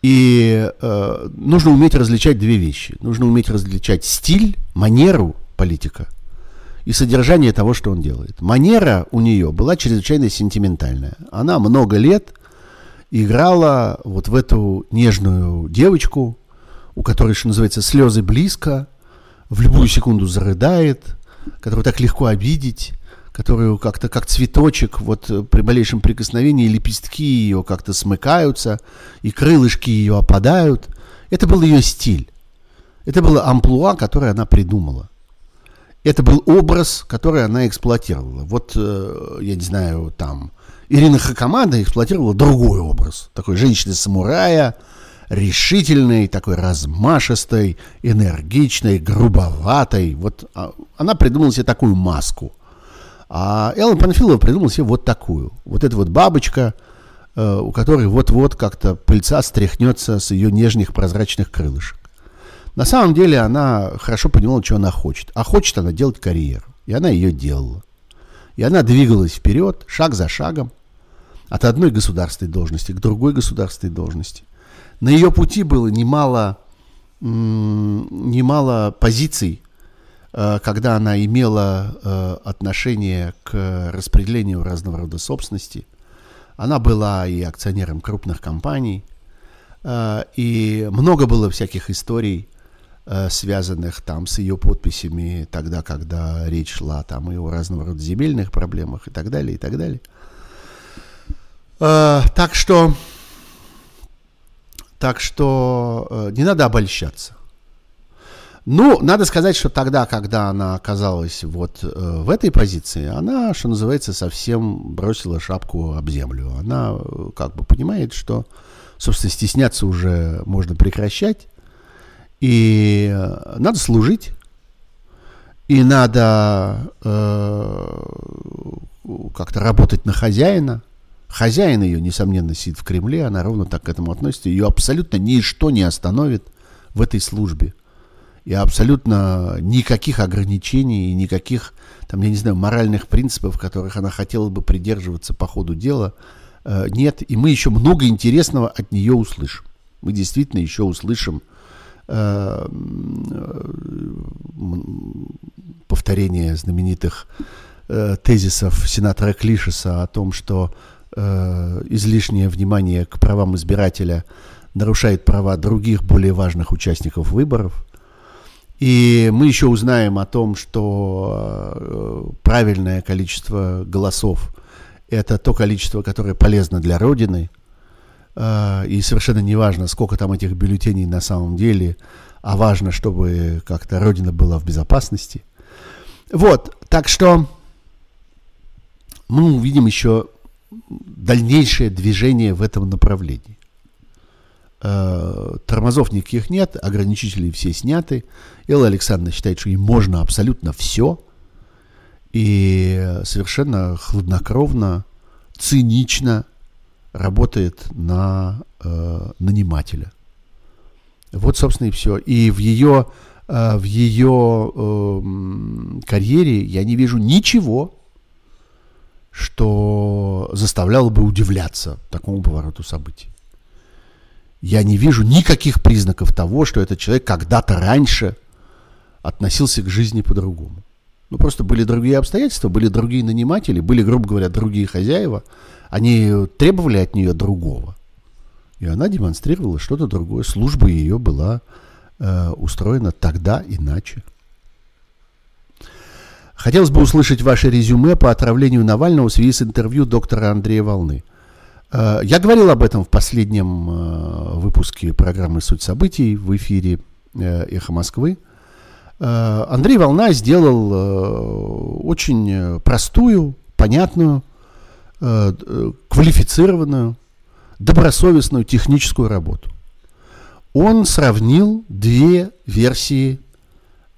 И э, нужно уметь различать две вещи. Нужно уметь различать стиль, манеру политика – и содержание того, что он делает. Манера у нее была чрезвычайно сентиментальная. Она много лет играла вот в эту нежную девочку, у которой, что называется, слезы близко, в любую секунду зарыдает, которую так легко обидеть, которую как-то как цветочек, вот при малейшем прикосновении лепестки ее как-то смыкаются, и крылышки ее опадают. Это был ее стиль. Это было амплуа, которое она придумала это был образ, который она эксплуатировала. Вот, э, я не знаю, там, Ирина Хакамада эксплуатировала другой образ. Такой женщины-самурая, решительной, такой размашистой, энергичной, грубоватой. Вот а, она придумала себе такую маску. А Элла Панфилова придумала себе вот такую. Вот эта вот бабочка, э, у которой вот-вот как-то пыльца стряхнется с ее нежных прозрачных крылышек. На самом деле она хорошо понимала, что она хочет. А хочет она делать карьеру. И она ее делала. И она двигалась вперед, шаг за шагом, от одной государственной должности к другой государственной должности. На ее пути было немало, немало позиций, э, когда она имела э, отношение к распределению разного рода собственности. Она была и акционером крупных компаний, э, и много было всяких историй связанных там с ее подписями тогда, когда речь шла там и о разного рода земельных проблемах и так далее, и так далее. Э, так что, так что э, не надо обольщаться. Ну, надо сказать, что тогда, когда она оказалась вот э, в этой позиции, она, что называется, совсем бросила шапку об землю. Она э, как бы понимает, что, собственно, стесняться уже можно прекращать. И э, надо служить, и надо э, как-то работать на хозяина. Хозяин ее, несомненно, сидит в Кремле, она ровно так к этому относится. Ее абсолютно ничто не остановит в этой службе. и абсолютно никаких ограничений и никаких, там, я не знаю, моральных принципов, которых она хотела бы придерживаться по ходу дела, э, нет. И мы еще много интересного от нее услышим. Мы действительно еще услышим повторение знаменитых э, тезисов сенатора Клишеса о том, что э, излишнее внимание к правам избирателя нарушает права других более важных участников выборов. И мы еще узнаем о том, что э, правильное количество голосов – это то количество, которое полезно для Родины. И совершенно не важно, сколько там этих бюллетеней на самом деле, а важно, чтобы как-то Родина была в безопасности. Вот, так что мы увидим еще дальнейшее движение в этом направлении. Э, тормозов никаких нет, ограничителей все сняты. Элла Александровна считает, что ей можно абсолютно все. И совершенно хладнокровно, цинично работает на э, нанимателя. Вот, собственно, и все. И в ее, э, в ее э, карьере я не вижу ничего, что заставляло бы удивляться такому повороту событий. Я не вижу никаких признаков того, что этот человек когда-то раньше относился к жизни по-другому. Ну, просто были другие обстоятельства, были другие наниматели, были, грубо говоря, другие хозяева. Они требовали от нее другого. И она демонстрировала что-то другое. Служба ее была э, устроена тогда иначе. Хотелось бы услышать ваше резюме по отравлению Навального в связи с интервью доктора Андрея Волны. Э, я говорил об этом в последнем э, выпуске программы «Суть событий» в эфире э, «Эхо Москвы». Андрей Волна сделал очень простую, понятную, квалифицированную, добросовестную техническую работу. Он сравнил две версии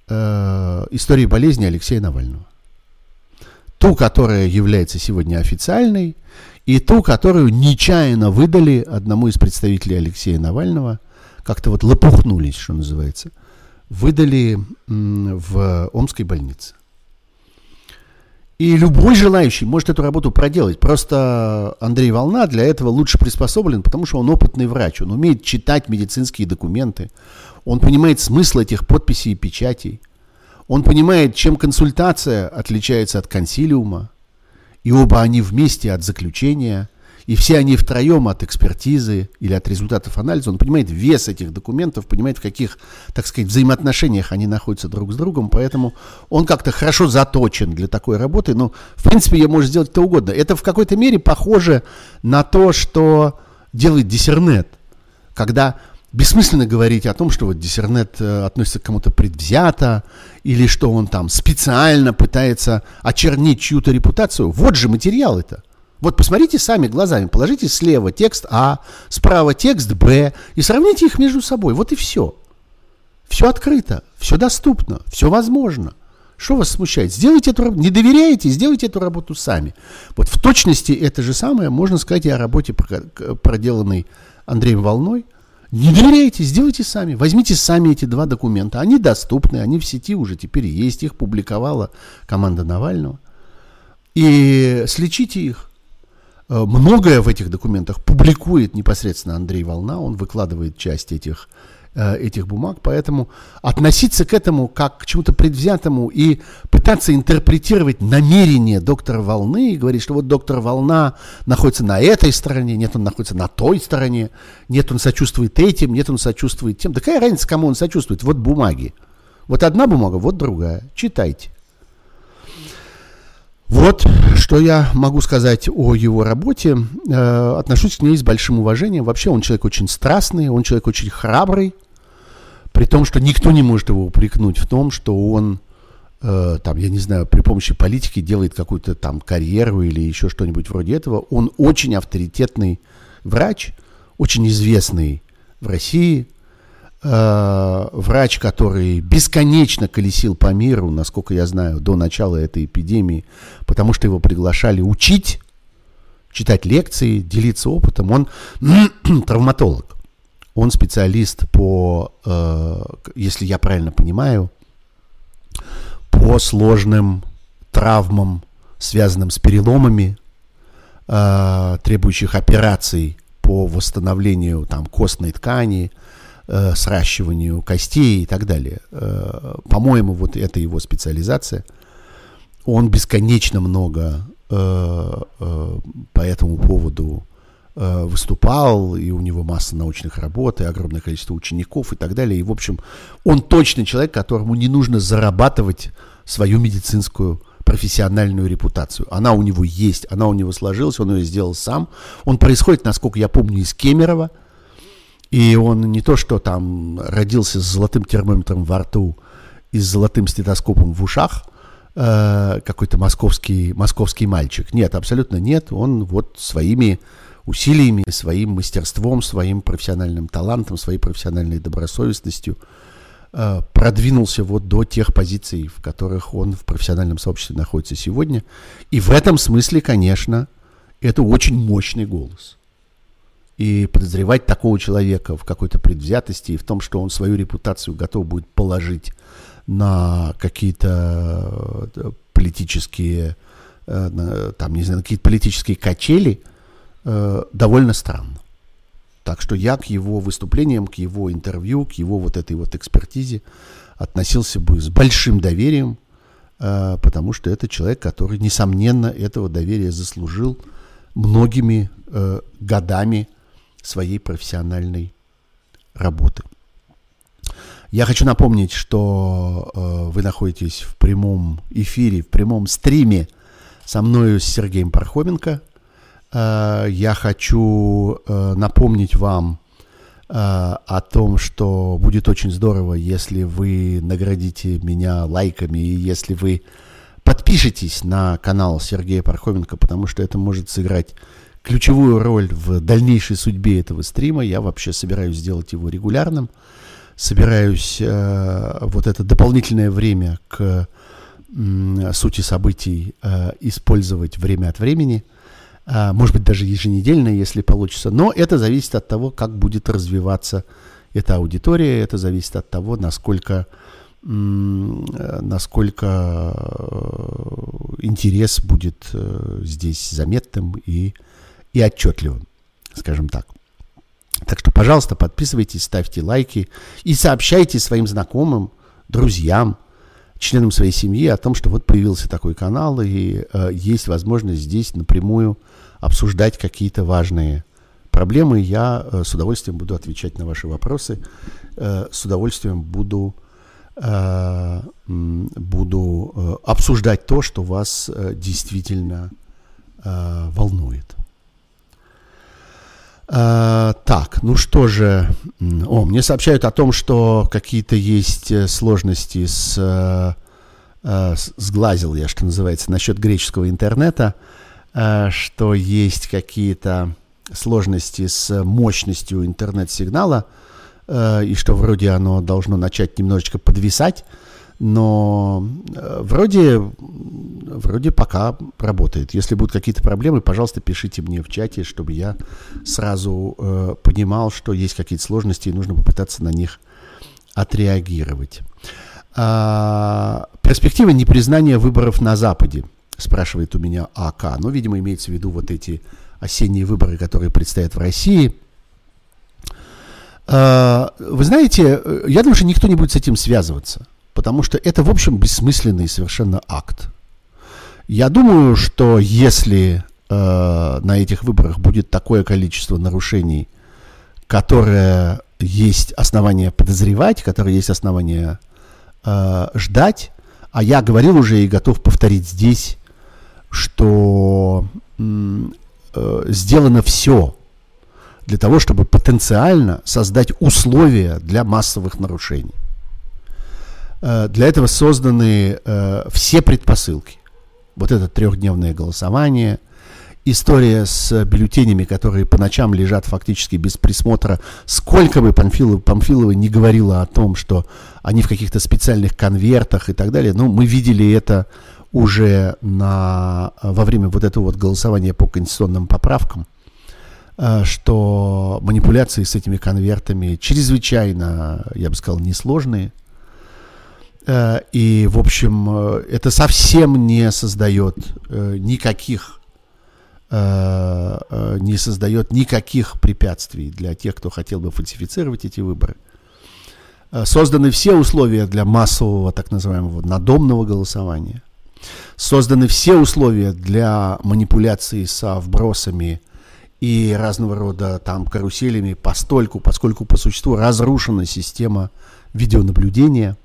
истории болезни Алексея Навального. Ту, которая является сегодня официальной, и ту, которую нечаянно выдали одному из представителей Алексея Навального, как-то вот лопухнулись, что называется, выдали в Омской больнице. И любой желающий может эту работу проделать. Просто Андрей Волна для этого лучше приспособлен, потому что он опытный врач. Он умеет читать медицинские документы. Он понимает смысл этих подписей и печатей. Он понимает, чем консультация отличается от консилиума и оба они вместе от заключения, и все они втроем от экспертизы или от результатов анализа, он понимает вес этих документов, понимает, в каких, так сказать, взаимоотношениях они находятся друг с другом, поэтому он как-то хорошо заточен для такой работы, но, в принципе, ее может сделать кто угодно. Это в какой-то мере похоже на то, что делает диссернет, когда бессмысленно говорить о том, что вот диссернет э, относится к кому-то предвзято, или что он там специально пытается очернить чью-то репутацию. Вот же материал это. Вот посмотрите сами глазами, положите слева текст А, справа текст Б и сравните их между собой. Вот и все. Все открыто, все доступно, все возможно. Что вас смущает? Сделайте эту работу. Не доверяете, сделайте эту работу сами. Вот в точности это же самое можно сказать и о работе, проделанной Андреем Волной, не доверяйте, сделайте сами. Возьмите сами эти два документа. Они доступны, они в сети уже теперь есть. Их публиковала команда Навального. И слечите их. Э, многое в этих документах публикует непосредственно Андрей Волна. Он выкладывает часть этих Э, этих бумаг, поэтому относиться к этому как к чему-то предвзятому и пытаться интерпретировать намерение доктора Волны и говорить, что вот доктор Волна находится на этой стороне, нет, он находится на той стороне, нет, он сочувствует этим, нет, он сочувствует тем. Да какая разница, кому он сочувствует? Вот бумаги. Вот одна бумага, вот другая. Читайте. Вот что я могу сказать о его работе. Э, отношусь к ней с большим уважением. Вообще он человек очень страстный, он человек очень храбрый. При том, что никто не может его упрекнуть в том, что он, э, там, я не знаю, при помощи политики делает какую-то там карьеру или еще что-нибудь вроде этого. Он очень авторитетный врач, очень известный в России, э, врач, который бесконечно колесил по миру, насколько я знаю, до начала этой эпидемии, потому что его приглашали учить, читать лекции, делиться опытом. Он травматолог. Он специалист по, э, если я правильно понимаю, по сложным травмам, связанным с переломами, э, требующих операций по восстановлению там, костной ткани, э, сращиванию костей и так далее. Э, по-моему, вот это его специализация. Он бесконечно много э, по этому поводу выступал, и у него масса научных работ, и огромное количество учеников и так далее. И, в общем, он точно человек, которому не нужно зарабатывать свою медицинскую профессиональную репутацию. Она у него есть, она у него сложилась, он ее сделал сам. Он происходит, насколько я помню, из Кемерово. И он не то, что там родился с золотым термометром во рту и с золотым стетоскопом в ушах, э, какой-то московский, московский мальчик. Нет, абсолютно нет. Он вот своими усилиями, своим мастерством, своим профессиональным талантом, своей профессиональной добросовестностью э, продвинулся вот до тех позиций, в которых он в профессиональном сообществе находится сегодня. И в этом смысле, конечно, это очень мощный голос. И подозревать такого человека в какой-то предвзятости и в том, что он свою репутацию готов будет положить на какие-то э, политические, э, там, не знаю, какие-то политические качели, э, довольно странно. Так что я к его выступлениям, к его интервью, к его вот этой вот экспертизе относился бы с большим доверием, потому что это человек, который, несомненно, этого доверия заслужил многими годами своей профессиональной работы. Я хочу напомнить, что э, вы находитесь в прямом эфире, в прямом стриме со мною, с Сергеем Пархоменко. Э, я хочу э, напомнить вам э, о том, что будет очень здорово, если вы наградите меня лайками и если вы подпишитесь на канал Сергея Пархоменко, потому что это может сыграть ключевую роль в дальнейшей судьбе этого стрима. Я вообще собираюсь сделать его регулярным. Собираюсь э, вот это дополнительное время к э, сути событий э, использовать время от времени. Э, может быть, даже еженедельно, если получится. Но это зависит от того, как будет развиваться эта аудитория. Это зависит от того, насколько насколько э, интерес будет э, здесь заметным и и отчетливым, скажем так. Так что, пожалуйста, подписывайтесь, ставьте лайки и сообщайте своим знакомым, друзьям, членам своей семьи о том, что вот появился такой канал и э, есть возможность здесь напрямую обсуждать какие-то важные проблемы. Я э, с удовольствием буду отвечать на ваши вопросы, э, с удовольствием буду, э, буду э, обсуждать то, что вас э, действительно э, волнует. А, так, ну что же. О, мне сообщают о том, что какие-то есть э, сложности с... Э, э, сглазил я, что называется, насчет греческого интернета, что есть какие-то сложности с мощностью интернет-сигнала, и что вроде оно должно начать немножечко подвисать но э, вроде, вроде пока работает. Если будут какие-то проблемы, пожалуйста, пишите мне в чате, чтобы я сразу э, понимал, что есть какие-то сложности и нужно попытаться на них отреагировать. А, перспектива непризнания выборов на Западе, спрашивает у меня АК. Ну, видимо, имеется в виду вот эти осенние выборы, которые предстоят в России. А, вы знаете, э, я думаю, что никто не будет с этим связываться потому что это, в общем, бессмысленный совершенно акт. Я думаю, что если э, на этих выборах будет такое количество нарушений, которое есть основания подозревать, которое есть основания э, ждать, а я говорил уже и готов повторить здесь, что э, сделано все для того, чтобы потенциально создать условия для массовых нарушений. Э, для этого созданы э, все предпосылки. Вот это трехдневное голосование, история с бюллетенями, которые по ночам лежат фактически без присмотра. Сколько бы Памфилов, Памфилова не говорила о том, что они в каких-то специальных конвертах и так далее, ну, мы видели это уже на, во время вот этого вот голосования по конституционным поправкам. э, что манипуляции с этими конвертами чрезвычайно, я бы сказал, несложные. Э, и, в общем, э, это совсем не создает никаких не создает никаких препятствий для тех, кто хотел бы фальсифицировать эти выборы. Созданы все условия для массового, так называемого, надомного голосования. Созданы все условия для манипуляции со вбросами и разного рода там каруселями, постольку, поскольку по существу разрушена система видеонаблюдения.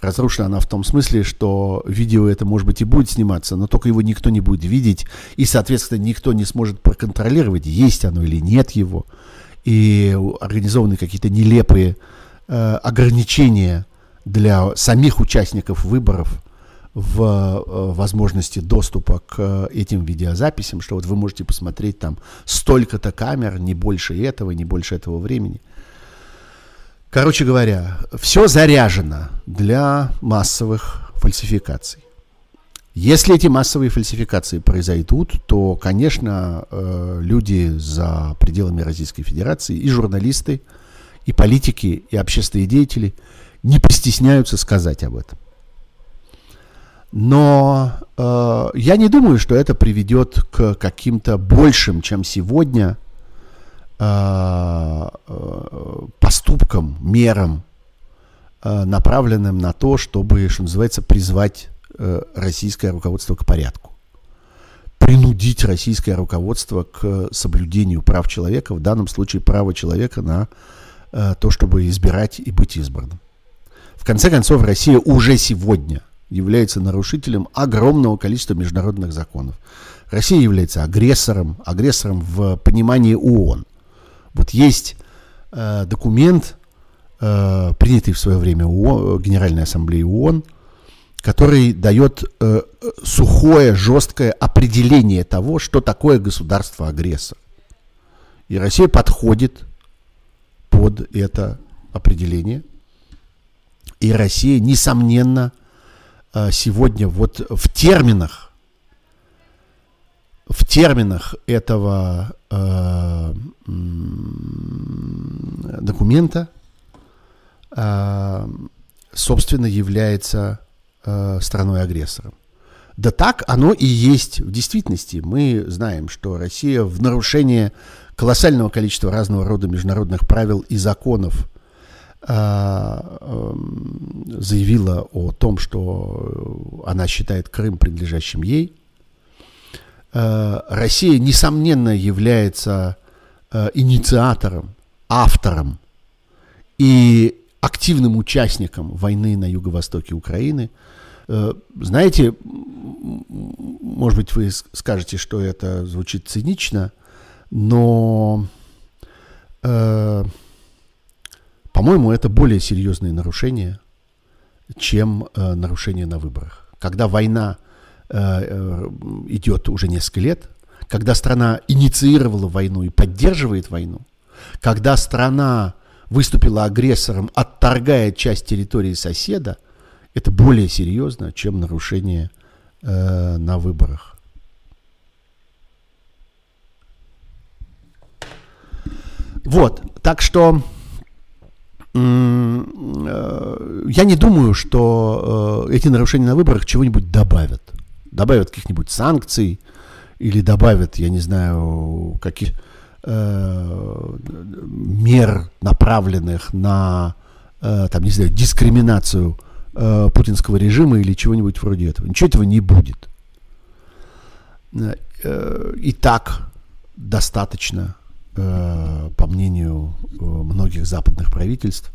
Разрушена она в том смысле, что видео это, может быть, и будет сниматься, но только его никто не будет видеть, и, соответственно, никто не сможет проконтролировать, есть оно или нет его. И организованы какие-то нелепые э, ограничения для самих участников выборов – в э, возможности доступа к э, этим видеозаписям, что вот вы можете посмотреть там столько-то камер, не больше этого, не больше этого времени. Короче говоря, все заряжено для массовых фальсификаций. Если эти массовые фальсификации произойдут, то, конечно, э, люди за пределами Российской Федерации, и журналисты, и политики, и общественные деятели не постесняются сказать об этом. Но э, я не думаю, что это приведет к каким-то большим, чем сегодня, поступкам, мерам, э, направленным на то, чтобы, что называется, призвать э, российское руководство к порядку. Принудить российское руководство к соблюдению прав человека, в данном случае права человека на э, то, чтобы избирать и быть избранным. В конце концов, Россия уже сегодня – является нарушителем огромного количества международных законов. Россия является агрессором, агрессором в понимании ООН. Вот есть э, документ, э, принятый в свое время ООН, Генеральной Ассамблеей ООН, который дает э, сухое, жесткое определение того, что такое государство-агрессор. И Россия подходит под это определение. И Россия, несомненно, а, сегодня вот в терминах, в терминах этого э, документа, э, собственно, является э, страной-агрессором. Да так оно и есть в действительности. Мы знаем, что Россия в нарушение колоссального количества разного рода международных правил и законов а, эм, заявила о том, что она считает Крым принадлежащим ей. Э, Россия, несомненно, является э, инициатором, автором и активным участником войны на юго-востоке Украины. Э, знаете, может быть, вы скажете, что это звучит цинично, но по-моему, это более серьезные нарушения, чем э, нарушения на выборах. Когда война э, э, идет уже несколько лет, когда страна инициировала войну и поддерживает войну, когда страна выступила агрессором, отторгая часть территории соседа, это более серьезно, чем нарушение э, на выборах. Вот, так что Э, я не думаю, что э, эти нарушения на выборах чего-нибудь добавят. Добавят каких-нибудь санкций или добавят, я не знаю, каких э, мер, направленных на, там, не знаю, дискриминацию путинского режима или чего-нибудь вроде этого. Ничего этого не будет. И так достаточно Э, по мнению э, многих западных правительств,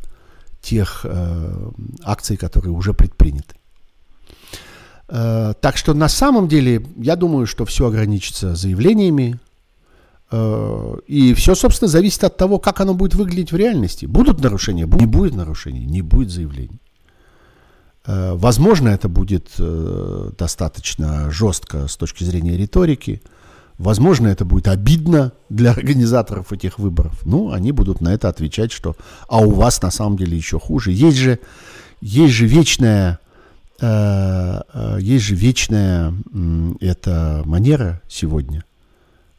тех э, акций, которые уже предприняты. Так что на самом деле я думаю, что все ограничится заявлениями, и все, собственно, зависит от того, как оно будет выглядеть в реальности. Будут нарушения, не будет нарушений, не будет заявлений. Возможно, это будет достаточно жестко с точки зрения риторики – Возможно, это будет обидно для организаторов этих выборов. Ну, они будут на это отвечать, что «а у вас на самом деле еще хуже». Есть же, есть же вечная, э, э, есть же вечная э, эта манера сегодня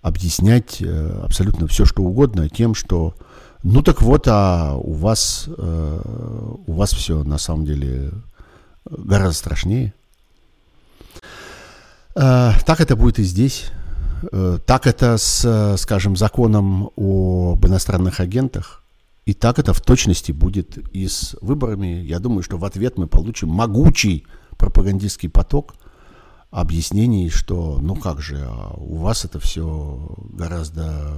объяснять э, абсолютно все, что угодно тем, что ну так вот, а у вас, э, у вас все на самом деле гораздо страшнее. Э, так это будет и здесь. Э, так это с, скажем, законом об иностранных агентах. И так это в точности будет и с выборами. Я думаю, что в ответ мы получим могучий пропагандистский поток объяснений, что ну как же, а у вас это все гораздо,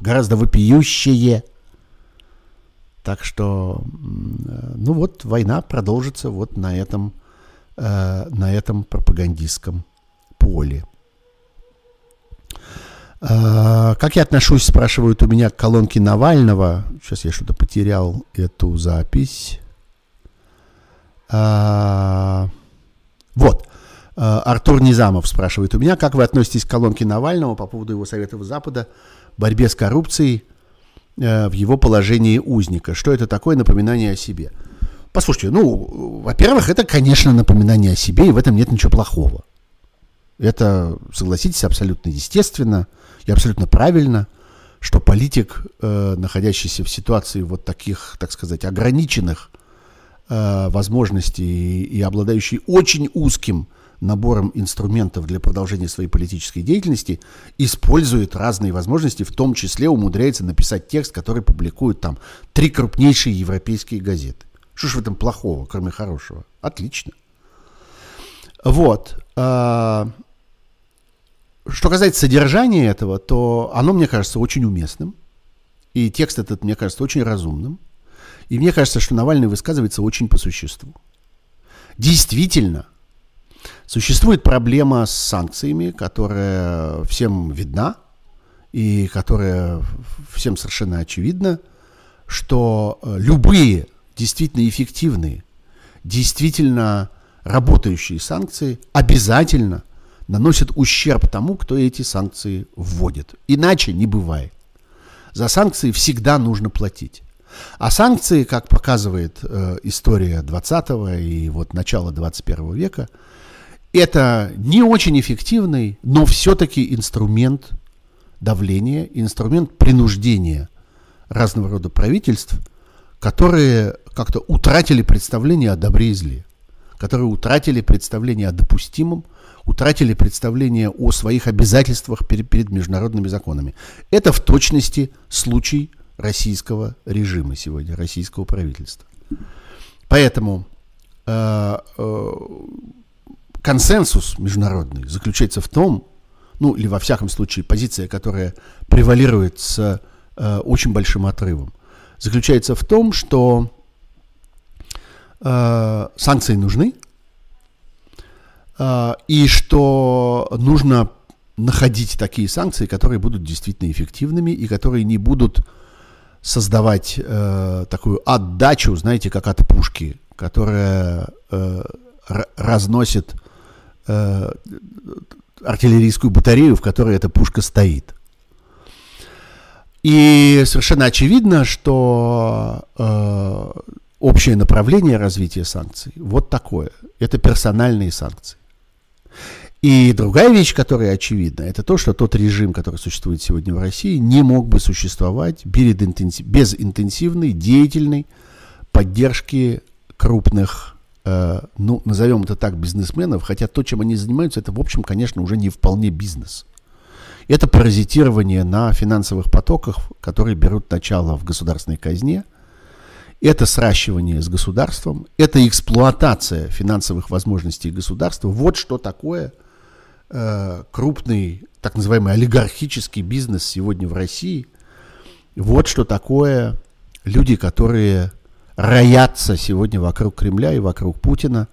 гораздо вопиющее. Так что, ну вот, война продолжится вот на этом, э, на этом пропагандистском поле. А, как я отношусь, спрашивают у меня к колонке Навального. Сейчас я что-то потерял эту запись. А, вот. А, Артур Низамов спрашивает у меня, как вы относитесь к колонке Навального по поводу его советов Запада борьбе с коррупцией э, в его положении узника? Что это такое напоминание о себе? Послушайте, ну, во-первых, это, конечно, напоминание о себе, и в этом нет ничего плохого. Это, согласитесь, абсолютно естественно – и абсолютно правильно, что политик, э, находящийся в ситуации вот таких, так сказать, ограниченных э, возможностей и обладающий очень узким набором инструментов для продолжения своей политической деятельности, использует разные возможности, в том числе умудряется написать текст, который публикуют там три крупнейшие европейские газеты. Что ж в этом плохого, кроме хорошего? Отлично. Вот. Э, что касается содержания этого, то оно, мне кажется, очень уместным. И текст этот, мне кажется, очень разумным. И мне кажется, что Навальный высказывается очень по существу. Действительно, существует проблема с санкциями, которая всем видна, и которая всем совершенно очевидна, что э, любые действительно эффективные, действительно работающие санкции обязательно – наносит ущерб тому, кто эти санкции вводит. Иначе не бывает. За санкции всегда нужно платить. А санкции, как показывает э, история 20 и вот начала 21 века, это не очень эффективный, но все-таки инструмент давления, инструмент принуждения разного рода правительств, которые как-то утратили представление о добре и зле, которые утратили представление о допустимом, утратили представление о своих обязательствах перед, перед международными законами. Это в точности случай российского режима сегодня, российского правительства. Поэтому э, э, консенсус международный заключается в том, ну или во всяком случае позиция, которая превалирует с э, очень большим отрывом, заключается в том, что э, санкции нужны, и что нужно находить такие санкции, которые будут действительно эффективными и которые не будут создавать э, такую отдачу, знаете, как от пушки, которая э, разносит э, артиллерийскую батарею, в которой эта пушка стоит. И совершенно очевидно, что э, общее направление развития санкций вот такое. Это персональные санкции. И другая вещь, которая очевидна, это то, что тот режим, который существует сегодня в России, не мог бы существовать без интенсивной, деятельной поддержки крупных, э, ну, назовем это так, бизнесменов, хотя то, чем они занимаются, это, в общем, конечно, уже не вполне бизнес. Это паразитирование на финансовых потоках, которые берут начало в государственной казне, это сращивание с государством, это эксплуатация финансовых возможностей государства. Вот что такое крупный, так называемый олигархический бизнес сегодня в России. Вот что такое люди, которые роятся сегодня вокруг Кремля и вокруг Путина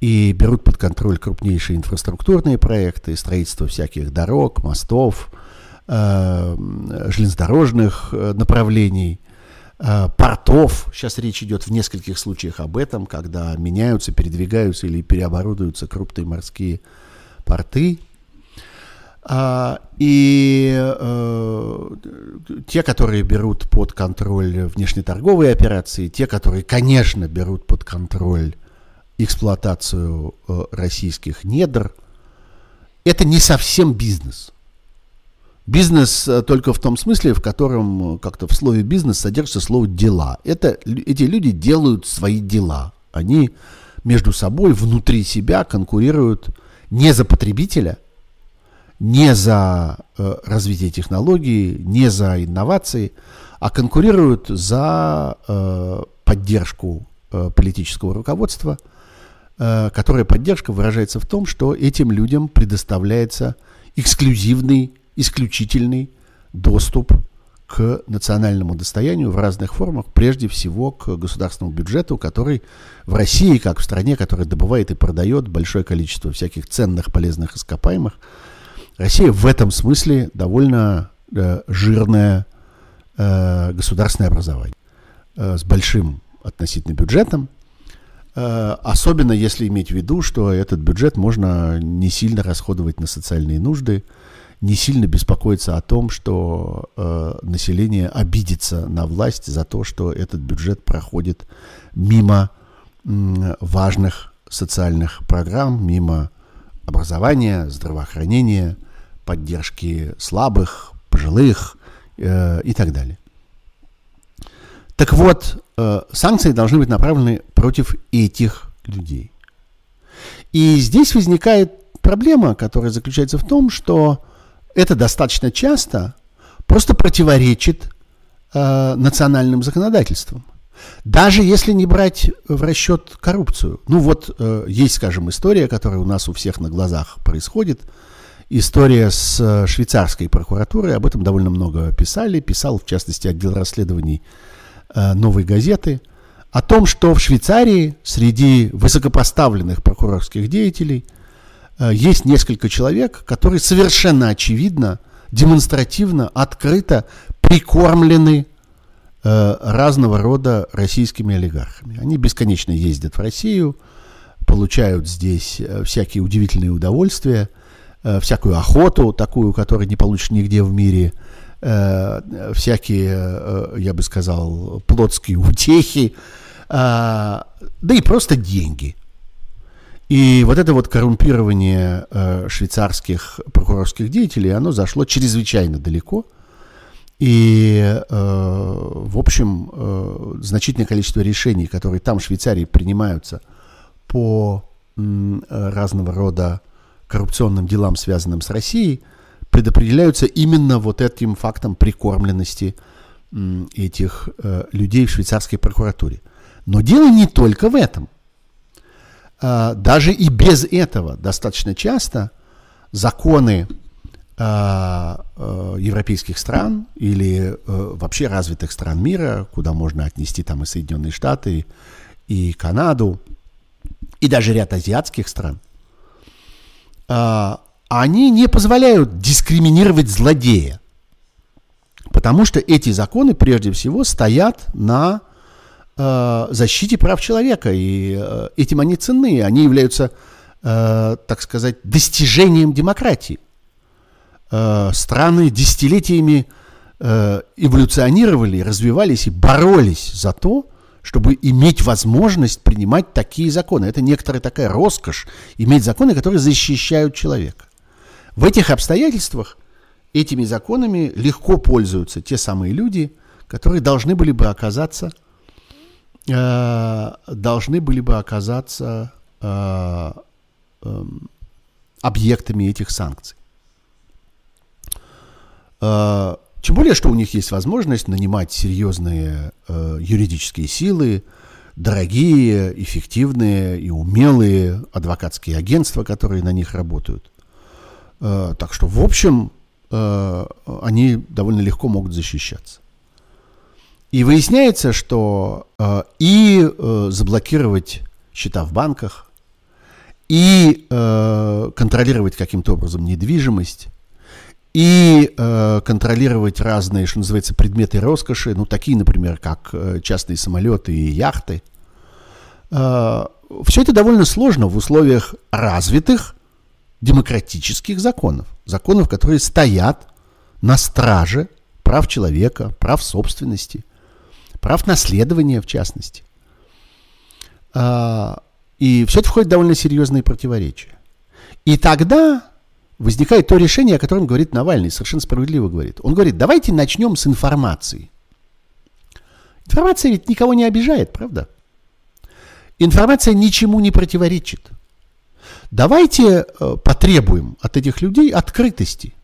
и берут под контроль крупнейшие инфраструктурные проекты, строительство всяких дорог, мостов, э, железнодорожных э, направлений – Э, портов. Сейчас речь идет в нескольких случаях об этом, когда меняются, передвигаются или переоборудуются крупные морские порты. А, и э, те, которые берут под контроль внешнеторговые операции, те, которые, конечно, берут под контроль эксплуатацию э, российских недр, это не совсем бизнес. Бизнес э, только в том смысле, в котором как-то в слове бизнес содержится слово дела. Это, эти люди делают свои дела. Они между собой, внутри себя конкурируют не за потребителя, не за э, развитие технологий, не за инновации, а конкурируют за э, поддержку э, политического руководства, э, которая поддержка выражается в том, что этим людям предоставляется эксклюзивный исключительный доступ к национальному достоянию в разных формах, прежде всего к государственному бюджету, который в России, как в стране, которая добывает и продает большое количество всяких ценных полезных ископаемых, Россия в этом смысле довольно э, жирное э, государственное образование э, с большим относительно бюджетом, э, особенно если иметь в виду, что этот бюджет можно не сильно расходовать на социальные нужды, не сильно беспокоиться о том, что э, население обидится на власть за то, что этот бюджет проходит мимо э, важных социальных программ, мимо образования, здравоохранения, поддержки слабых, пожилых э, и так далее. Так вот, э, санкции должны быть направлены против этих людей. И здесь возникает проблема, которая заключается в том, что это достаточно часто просто противоречит э, национальным законодательствам. Даже если не брать в расчет коррупцию. Ну вот э, есть, скажем, история, которая у нас у всех на глазах происходит. История с э, швейцарской прокуратурой. Об этом довольно много писали. Писал, в частности, отдел расследований э, «Новой газеты». О том, что в Швейцарии среди высокопоставленных прокурорских деятелей – есть несколько человек, которые совершенно очевидно, демонстративно, открыто прикормлены э, разного рода российскими олигархами. Они бесконечно ездят в Россию, получают здесь э, всякие удивительные удовольствия, всякую охоту, такую, которую не получишь нигде в мире, всякие, я бы сказал, плотские утехи, да и просто деньги – и вот это вот коррумпирование э, швейцарских прокурорских деятелей, оно зашло чрезвычайно далеко. И, э, в общем, э, значительное количество решений, которые там в Швейцарии принимаются по э, разного рода коррупционным делам, связанным с Россией, предопределяются именно вот этим фактом прикормленности э, этих э, людей в швейцарской прокуратуре. Но дело не только в этом – даже и без этого достаточно часто законы а, а, европейских стран или вообще развитых стран мира, куда можно отнести там и Соединенные Штаты, и Канаду, и даже ряд азиатских стран, они не позволяют дискриминировать злодея, потому что эти законы прежде всего стоят на Э, защите прав человека, и э, этим они ценны, они являются, э, так сказать, достижением демократии. Страны десятилетиями эволюционировали, развивались и боролись за то, чтобы иметь возможность принимать такие законы. Это некоторая такая роскошь, иметь законы, которые защищают человека. В этих обстоятельствах этими законами легко пользуются те самые люди, которые должны были бы оказаться – Э, должны были бы оказаться э, э, объектами этих санкций. Э, тем более, что у них есть возможность нанимать серьезные э, юридические силы, дорогие, эффективные и умелые адвокатские агентства, которые на них работают. Э, так что, в общем, э, они довольно легко могут защищаться. И выясняется, что э, и э, заблокировать счета в банках, и э, контролировать каким-то образом недвижимость, и э, контролировать разные, что называется, предметы роскоши, ну, такие, например, как частные самолеты и яхты. Э, все это довольно сложно в условиях развитых демократических законов. Законов, которые стоят на страже прав человека, прав собственности, прав наследования в частности. А, и все это входит в довольно серьезные противоречия. И тогда возникает то решение, о котором говорит Навальный, совершенно справедливо говорит. Он говорит, давайте начнем с информации. Информация ведь никого не обижает, правда? Информация ничему не противоречит. Давайте э, потребуем от этих людей открытости.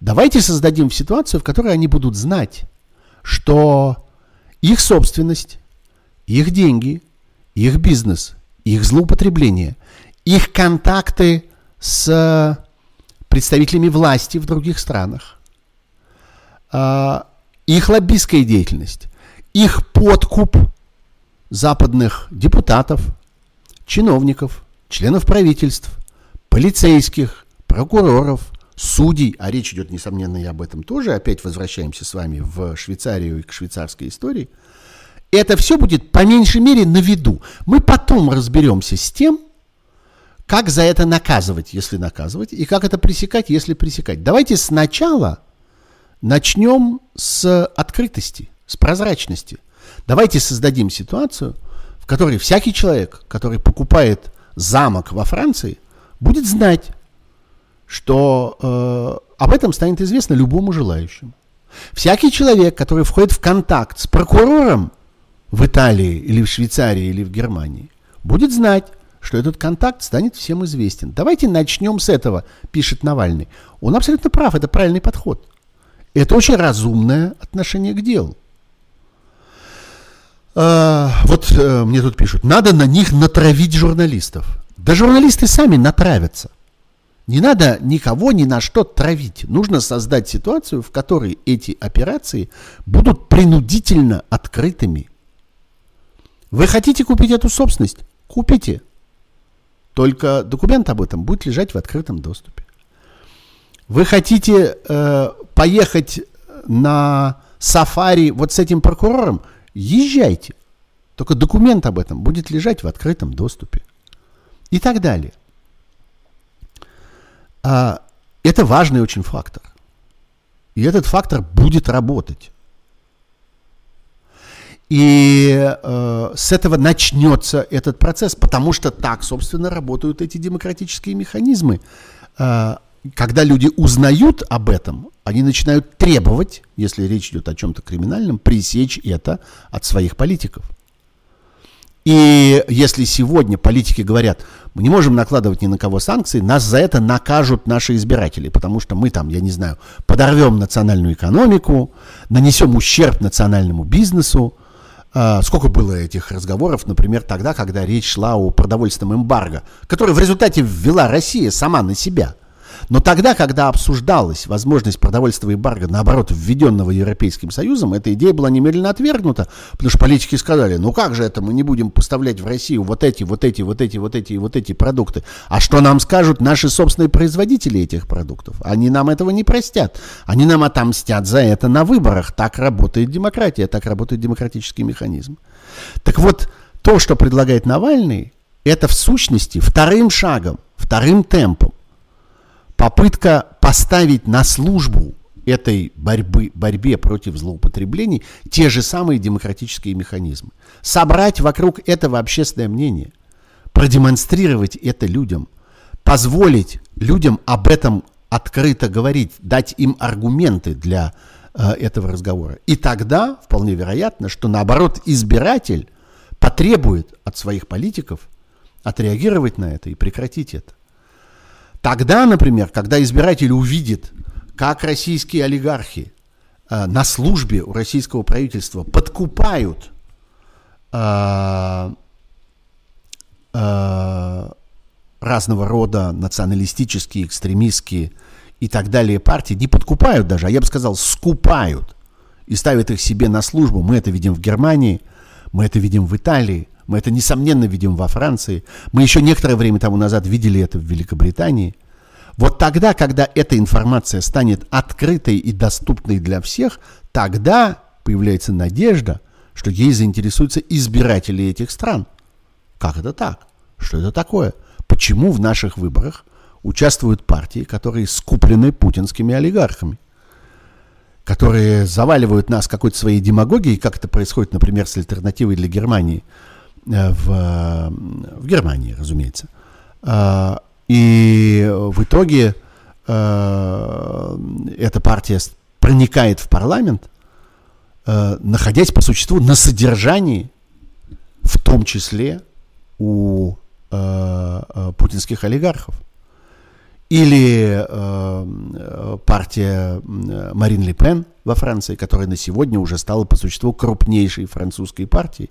Давайте создадим ситуацию, в которой они будут знать, что их собственность, их деньги, их бизнес, их злоупотребление, их контакты с представителями власти в других странах, а, их лоббистская деятельность, их подкуп западных депутатов, чиновников, членов правительств, полицейских, прокуроров, судей, а речь идет, несомненно, и об этом тоже, опять возвращаемся с вами в Швейцарию и к швейцарской истории, это все будет по меньшей мере на виду. Мы потом разберемся с тем, как за это наказывать, если наказывать, и как это пресекать, если пресекать. Давайте сначала начнем с открытости, с прозрачности. Давайте создадим ситуацию, в которой всякий человек, который покупает замок во Франции, будет знать, что э, об этом станет известно любому желающему. Всякий человек, который входит в контакт с прокурором в Италии или в Швейцарии или в Германии, будет знать, что этот контакт станет всем известен. Давайте начнем с этого, пишет Навальный. Он абсолютно прав, это правильный подход. Это очень разумное отношение к делу. А, вот а, мне тут пишут, надо на них натравить журналистов. Да журналисты сами натравятся. Не надо никого ни на что травить. Нужно создать ситуацию, в которой эти операции будут принудительно открытыми. Вы хотите купить эту собственность? Купите. Только документ об этом будет лежать в открытом доступе. Вы хотите э, поехать на сафари вот с этим прокурором? Езжайте. Только документ об этом будет лежать в открытом доступе. И так далее. А, это важный очень фактор. И этот фактор будет работать. И э, с этого начнется этот процесс, потому что так, собственно, работают эти демократические механизмы. Э, когда люди узнают об этом, они начинают требовать, если речь идет о чем-то криминальном, пресечь это от своих политиков. И если сегодня политики говорят, мы не можем накладывать ни на кого санкции, нас за это накажут наши избиратели, потому что мы там, я не знаю, подорвем национальную экономику, нанесем ущерб национальному бизнесу. А, сколько было этих разговоров, например, тогда, когда речь шла о продовольственном эмбарго, который в результате ввела Россия сама на себя – но тогда, когда обсуждалась возможность продовольственного эмбарго, наоборот, введенного Европейским Союзом, эта идея была немедленно отвергнута, потому что политики сказали, ну как же это, мы не будем поставлять в Россию вот эти, вот эти, вот эти, вот эти вот эти продукты. А что нам скажут наши собственные производители этих продуктов? Они нам этого не простят. Они нам отомстят за это на выборах. Так работает демократия, так работает демократический механизм. Так вот, то, что предлагает Навальный, это в сущности вторым шагом, вторым темпом попытка поставить на службу этой борьбы, борьбе против злоупотреблений те же самые демократические механизмы. Собрать вокруг этого общественное мнение, продемонстрировать это людям, позволить людям об этом открыто говорить, дать им аргументы для э, этого разговора. И тогда вполне вероятно, что наоборот избиратель потребует от своих политиков отреагировать на это и прекратить это. Тогда, например, когда избиратель увидит, как российские олигархи э, на службе у российского правительства подкупают э, э, разного рода националистические, экстремистские и так далее партии, не подкупают даже, а я бы сказал, скупают и ставят их себе на службу. Мы это видим в Германии, мы это видим в Италии, мы это, несомненно, видим во Франции. Мы еще некоторое время тому назад видели это в Великобритании. Вот тогда, когда эта информация станет открытой и доступной для всех, тогда появляется надежда, что ей заинтересуются избиратели этих стран. Как это так? Что это такое? Почему в наших выборах участвуют партии, которые скуплены путинскими олигархами? которые заваливают нас какой-то своей демагогией, как это происходит, например, с альтернативой для Германии – в, в Германии, разумеется. А, и в итоге э, эта партия проникает в парламент, э, находясь по существу на содержании, в том числе у э, э, путинских олигархов. Или э, партия Марин Ле Пен во Франции, которая на сегодня уже стала по существу крупнейшей французской партией.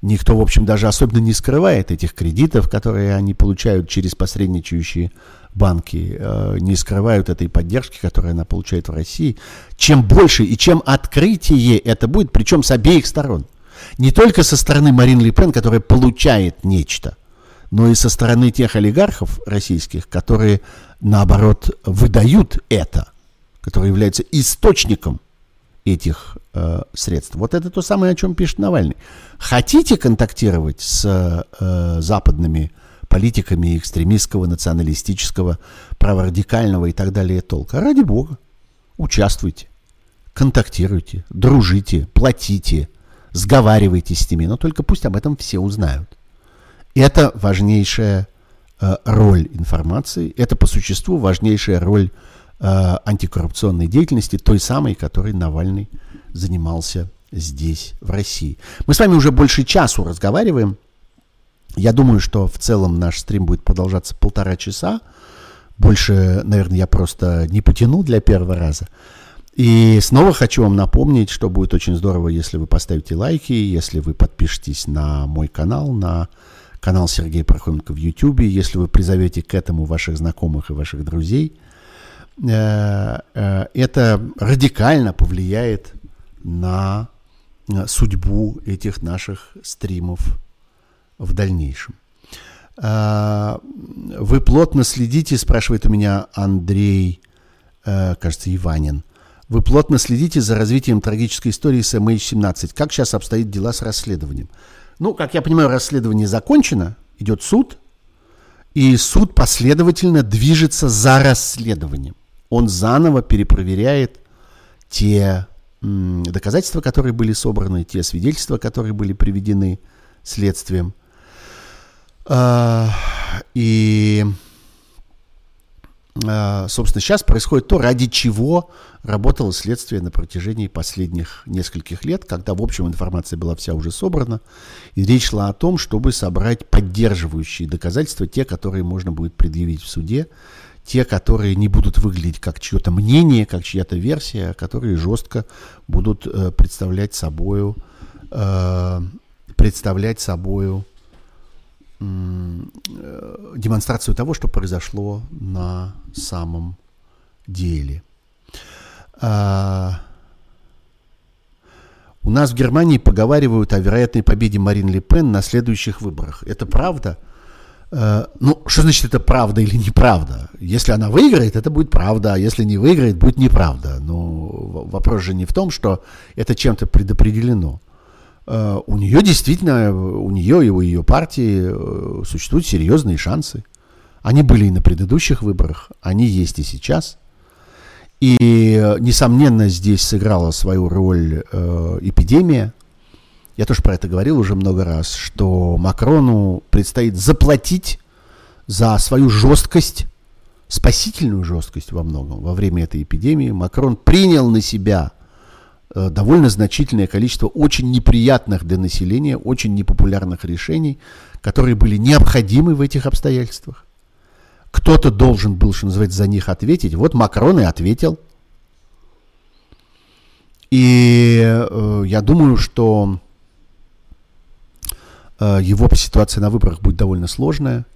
Никто, в общем, даже особенно не скрывает этих кредитов, которые они получают через посредничающие банки, э, не скрывают этой поддержки, которую она получает в России. Чем больше и чем открытие это будет, причем с обеих сторон. Не только со стороны Марин Ле Пен, которая получает нечто – но и со стороны тех олигархов российских, которые, наоборот, выдают это, которые являются источником этих э, средств. Вот это то самое, о чем пишет Навальный. Хотите контактировать с э, западными политиками экстремистского, националистического, праворадикального и так далее толка? Ради бога, участвуйте, контактируйте, дружите, платите, сговаривайтесь с ними, но только пусть об этом все узнают. Это важнейшая э, роль информации, это по существу важнейшая роль э, антикоррупционной деятельности, той самой, которой Навальный занимался здесь, в России. Мы с вами уже больше часу разговариваем. Я думаю, что в целом наш стрим будет продолжаться полтора часа. Больше, наверное, я просто не потяну для первого раза. И снова хочу вам напомнить, что будет очень здорово, если вы поставите лайки, если вы подпишетесь на мой канал, на канал Сергея Пархоменко в YouTube, если вы призовете к этому ваших знакомых и ваших друзей. Э, э, это радикально повлияет на судьбу этих наших стримов в дальнейшем. Э, вы плотно следите, спрашивает у меня Андрей, кажется, Иванин. Вы плотно следите за развитием трагической истории с MH17. Как сейчас обстоит дела с расследованием? Ну, как я понимаю, расследование закончено, идет суд, и суд последовательно движется за расследованием. Он заново перепроверяет те доказательства, которые были собраны, те свидетельства, которые были приведены следствием. А, и а, собственно, сейчас происходит то, ради чего работало следствие на протяжении последних нескольких лет, когда, в общем, информация была вся уже собрана, и речь шла о том, чтобы собрать поддерживающие доказательства, те, которые можно будет предъявить в суде, те, которые не будут выглядеть как чье-то мнение, как чья-то версия, а которые жестко будут э, представлять собою, э, представлять собою Э, демонстрацию того, что произошло на самом деле. А, у нас в Германии поговаривают о вероятной победе Марин Ле Пен на следующих выборах. Это правда? А, ну, что значит это правда или неправда? Если она выиграет, это будет правда, а если не выиграет, будет неправда. Но вопрос же не в том, что это чем-то предопределено. Э, у нее действительно, у нее и у ее партии э, существуют серьезные шансы. Они были и на предыдущих выборах, они есть и сейчас. И, несомненно, здесь сыграла свою роль э, эпидемия. Я тоже про это говорил уже много раз, что Макрону предстоит заплатить за свою жесткость, спасительную жесткость во многом во время этой эпидемии. Макрон принял на себя Э, довольно значительное количество очень неприятных для населения, очень непопулярных решений, которые были необходимы в этих обстоятельствах. Кто-то должен был, что называется, за них ответить. Вот Макрон и ответил. И э, я думаю, что его ситуация на выборах будет довольно сложная.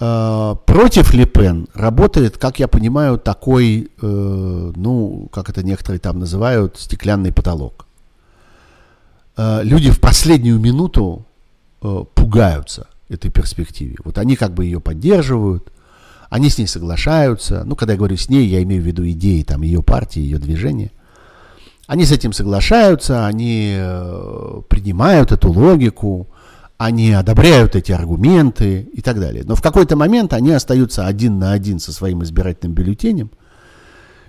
Э, против Лепен работает, как я понимаю, такой, э, ну, как это некоторые там называют, стеклянный потолок. Э, люди в последнюю минуту пугаются этой перспективе. Вот они как бы ее поддерживают, они с ней соглашаются. Ну, когда я говорю с ней, я имею в виду идеи там ее партии, ее движения. Они с этим соглашаются, они принимают эту логику, они одобряют эти аргументы и так далее. Но в какой-то момент они остаются один на один со своим избирательным бюллетенем,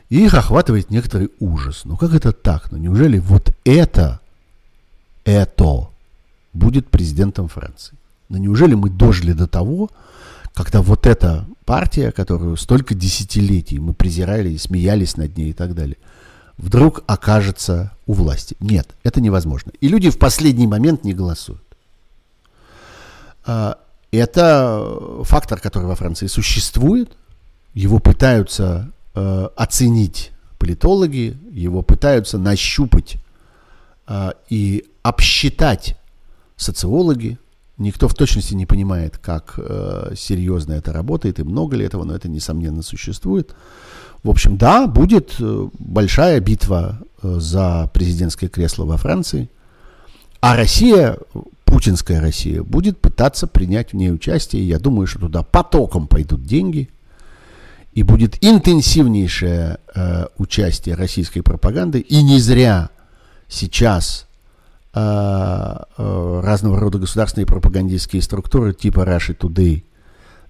и их охватывает некоторый ужас. Ну как это так? Ну неужели вот это, это будет президентом Франции? Ну неужели мы дожили до того, когда вот эта партия, которую столько десятилетий мы презирали и смеялись над ней и так далее, вдруг окажется у власти. Нет, это невозможно. И люди в последний момент не голосуют. А, это фактор, который во Франции существует. Его пытаются э, оценить политологи, его пытаются нащупать э, и обсчитать социологи. Никто в точности не понимает, как э, серьезно это работает и много ли этого, но это, несомненно, существует. В общем, да, будет э, большая битва за президентское кресло во Франции, а Россия, путинская Россия, будет пытаться принять в ней участие. Я думаю, что туда потоком пойдут деньги, и будет интенсивнейшее э, участие российской пропаганды. И не зря сейчас э, э, разного рода государственные пропагандистские структуры типа Russia Today